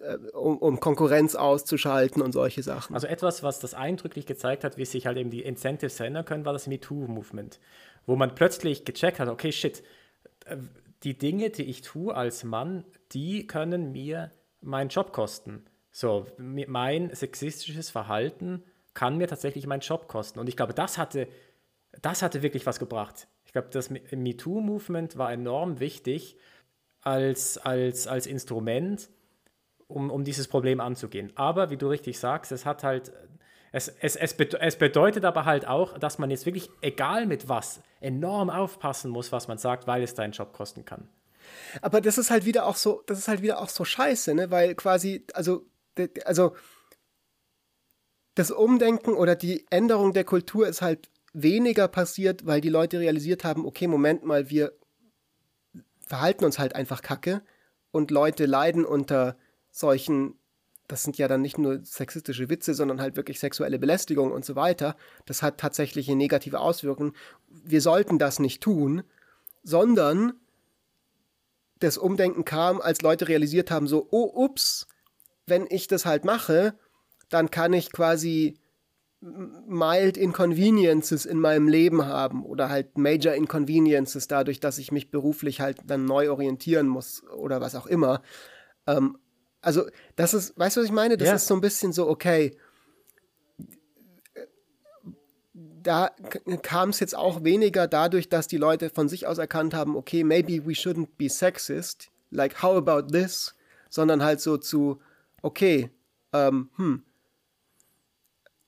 Äh, um, um, Konkurrenz auszuschalten und solche Sachen. Also etwas, was das eindrücklich gezeigt hat, wie sich halt eben die Incentives verändern können, war das MeToo-Movement, wo man plötzlich gecheckt hat, okay, shit, äh, die Dinge, die ich tue als Mann, die können mir meinen Job kosten. So, mein sexistisches Verhalten kann mir tatsächlich meinen Job kosten. Und ich glaube, das hatte, das hatte wirklich was gebracht. Ich glaube, das MeToo-Movement war enorm wichtig, als, als, als Instrument, um, um dieses Problem anzugehen. Aber wie du richtig sagst, es hat halt, es, es, es, es bedeutet aber halt auch, dass man jetzt wirklich, egal mit was, enorm aufpassen muss, was man sagt, weil es deinen Job kosten kann. Aber das ist halt wieder auch so, das ist halt wieder auch so scheiße, ne? Weil quasi, also, also das Umdenken oder die Änderung der Kultur ist halt weniger passiert, weil die Leute realisiert haben, okay, Moment mal, wir verhalten uns halt einfach kacke und Leute leiden unter solchen, das sind ja dann nicht nur sexistische Witze, sondern halt wirklich sexuelle Belästigung und so weiter. Das hat tatsächlich negative Auswirkungen. Wir sollten das nicht tun, sondern das Umdenken kam, als Leute realisiert haben, so, oh, ups, wenn ich das halt mache, dann kann ich quasi mild inconveniences in meinem Leben haben oder halt major inconveniences dadurch, dass ich mich beruflich halt dann neu orientieren muss oder was auch immer. Ähm, also das ist, weißt du, was ich meine? Das ja. ist so ein bisschen so, okay, da kam es jetzt auch weniger dadurch, dass die Leute von sich aus erkannt haben, okay, maybe we shouldn't be sexist, like how about this, sondern halt so zu, okay, ähm, hm.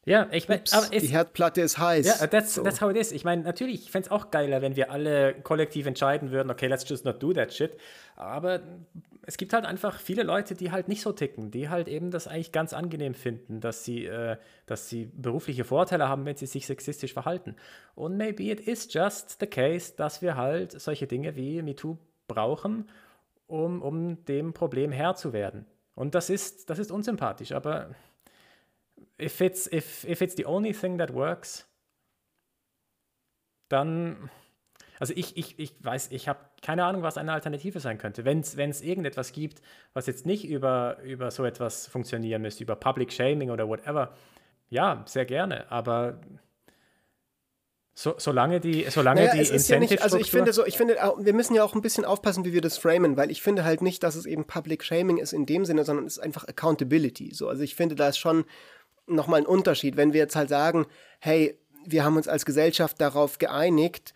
Ja, ich meine, die Herdplatte ist heiß. Ja, yeah, that's, so. that's how it is. Ich meine, natürlich, ich fände es auch geiler, wenn wir alle kollektiv entscheiden würden, okay, let's just not do that shit. Aber es gibt halt einfach viele Leute, die halt nicht so ticken, die halt eben das eigentlich ganz angenehm finden, dass sie, äh, dass sie berufliche Vorteile haben, wenn sie sich sexistisch verhalten. Und maybe it is just the case, dass wir halt solche Dinge wie MeToo brauchen, um, um dem Problem Herr zu werden. Und das ist, das ist unsympathisch, aber if it's, if, if it's the only thing that works, dann also ich, ich, ich weiß, ich habe keine Ahnung, was eine Alternative sein könnte. Wenn es irgendetwas gibt, was jetzt nicht über, über so etwas funktionieren müsste, über Public Shaming oder whatever, ja, sehr gerne. Aber so, solange die, solange naja, die es ja nicht, Also ich finde so, ich finde, wir müssen ja auch ein bisschen aufpassen, wie wir das framen, weil ich finde halt nicht, dass es eben Public Shaming ist in dem Sinne, sondern es ist einfach Accountability. So, also ich finde, da ist schon nochmal ein Unterschied, wenn wir jetzt halt sagen, hey, wir haben uns als Gesellschaft darauf geeinigt,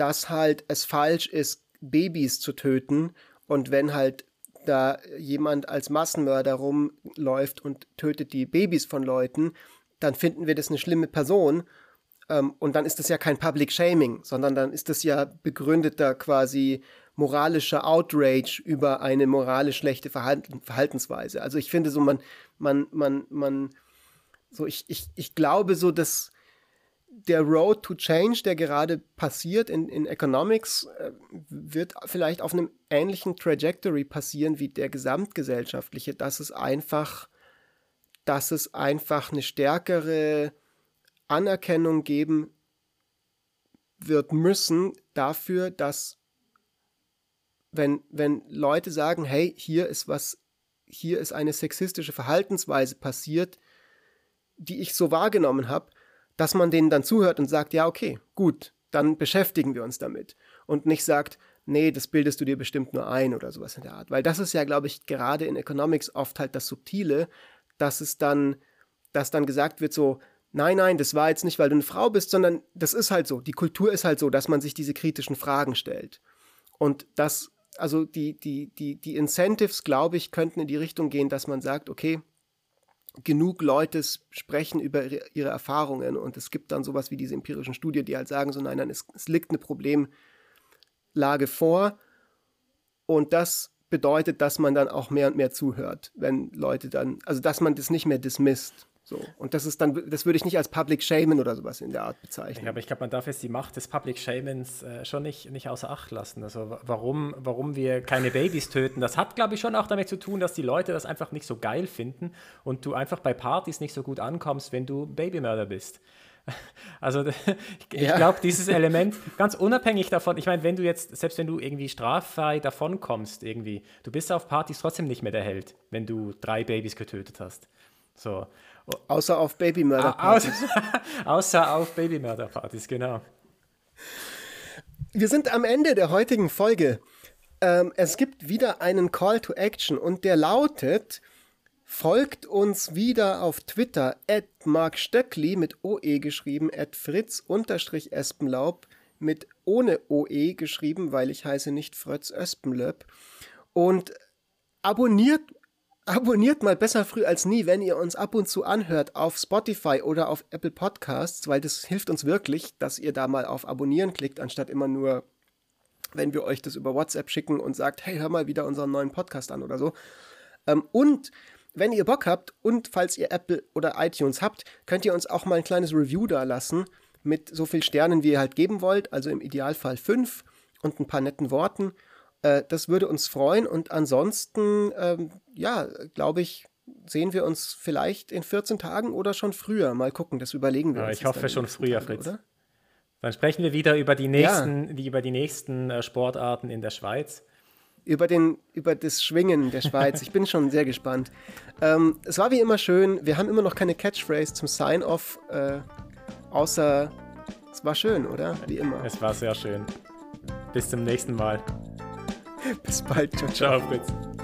dass halt es falsch ist, Babys zu töten und wenn halt da jemand als Massenmörder rumläuft und tötet die Babys von Leuten, dann finden wir das eine schlimme Person. Ähm, und dann ist das ja kein Public Shaming, sondern dann ist das ja begründeter quasi moralischer Outrage über eine moralisch schlechte Verhalten, Verhaltensweise. Also ich finde so, man, man, man, man, so ich, ich, ich glaube so, dass der Road to Change, der gerade passiert in, in Economics, äh, wird vielleicht auf einem ähnlichen Trajectory passieren wie der gesamtgesellschaftliche, dass es einfach, dass es einfach eine stärkere Anerkennung geben wird müssen dafür, dass wenn, wenn Leute sagen, hey, hier ist was, hier ist eine sexistische Verhaltensweise passiert, die ich so wahrgenommen habe, dass man denen dann zuhört und sagt, ja, okay, gut, dann beschäftigen wir uns damit. Und nicht sagt, nee, das bildest du dir bestimmt nur ein oder sowas in der Art. Weil das ist ja, glaube ich, gerade in Economics oft halt das Subtile, dass es dann, dass dann gesagt wird so, nein, nein, das war jetzt nicht, weil du eine Frau bist, sondern das ist halt so. Die Kultur ist halt so, dass man sich diese kritischen Fragen stellt. Und das, also die, die, die, die Incentives, glaube ich, könnten in die Richtung gehen, dass man sagt, okay, genug Leute sprechen über ihre Erfahrungen und es gibt dann sowas wie diese empirischen Studien, die halt sagen, so nein, nein, es, es liegt eine Problemlage vor und das bedeutet, dass man dann auch mehr und mehr zuhört, wenn Leute dann, also dass man das nicht mehr dismisst. So. Und das ist dann, das würde ich nicht als Public Shamen oder sowas in der Art bezeichnen. Ja, aber ich glaube, man darf jetzt die Macht des Public Shamens äh, schon nicht, nicht außer Acht lassen. Also warum, warum wir keine Babys töten, das hat, glaube ich, schon auch damit zu tun, dass die Leute das einfach nicht so geil finden und du einfach bei Partys nicht so gut ankommst, wenn du Babymörder bist. Also ich ja. glaube, dieses Element, ganz unabhängig davon, ich meine, wenn du jetzt, selbst wenn du irgendwie straffrei davonkommst, irgendwie, du bist auf Partys trotzdem nicht mehr der Held, wenn du drei Babys getötet hast. So. Außer auf Babymörderpartys. Außer, außer auf Babymörderpartys, genau. Wir sind am Ende der heutigen Folge. Ähm, es gibt wieder einen Call to Action und der lautet: Folgt uns wieder auf Twitter at Mark Stöckli mit OE geschrieben, at Fritz Espenlaub mit ohne OE geschrieben, weil ich heiße nicht Fritz Espenlöb. Und abonniert Abonniert mal besser früh als nie, wenn ihr uns ab und zu anhört auf Spotify oder auf Apple Podcasts, weil das hilft uns wirklich, dass ihr da mal auf Abonnieren klickt, anstatt immer nur, wenn wir euch das über WhatsApp schicken und sagt, hey, hör mal wieder unseren neuen Podcast an oder so. Ähm, und wenn ihr Bock habt und falls ihr Apple oder iTunes habt, könnt ihr uns auch mal ein kleines Review da lassen mit so viel Sternen, wie ihr halt geben wollt, also im Idealfall fünf und ein paar netten Worten. Äh, das würde uns freuen und ansonsten, ähm, ja, glaube ich, sehen wir uns vielleicht in 14 Tagen oder schon früher. Mal gucken, das überlegen wir ja, uns. Ich hoffe schon früher, Tagen, Fritz. Oder? Dann sprechen wir wieder über die nächsten, ja. die, über die nächsten äh, Sportarten in der Schweiz. über, den, über das Schwingen der Schweiz. Ich bin schon sehr gespannt. Ähm, es war wie immer schön. Wir haben immer noch keine Catchphrase zum Sign-Off, äh, außer es war schön, oder? Wie immer. Es war sehr schön. Bis zum nächsten Mal. Bis bald. Ciao, ciao. ciao Fritz.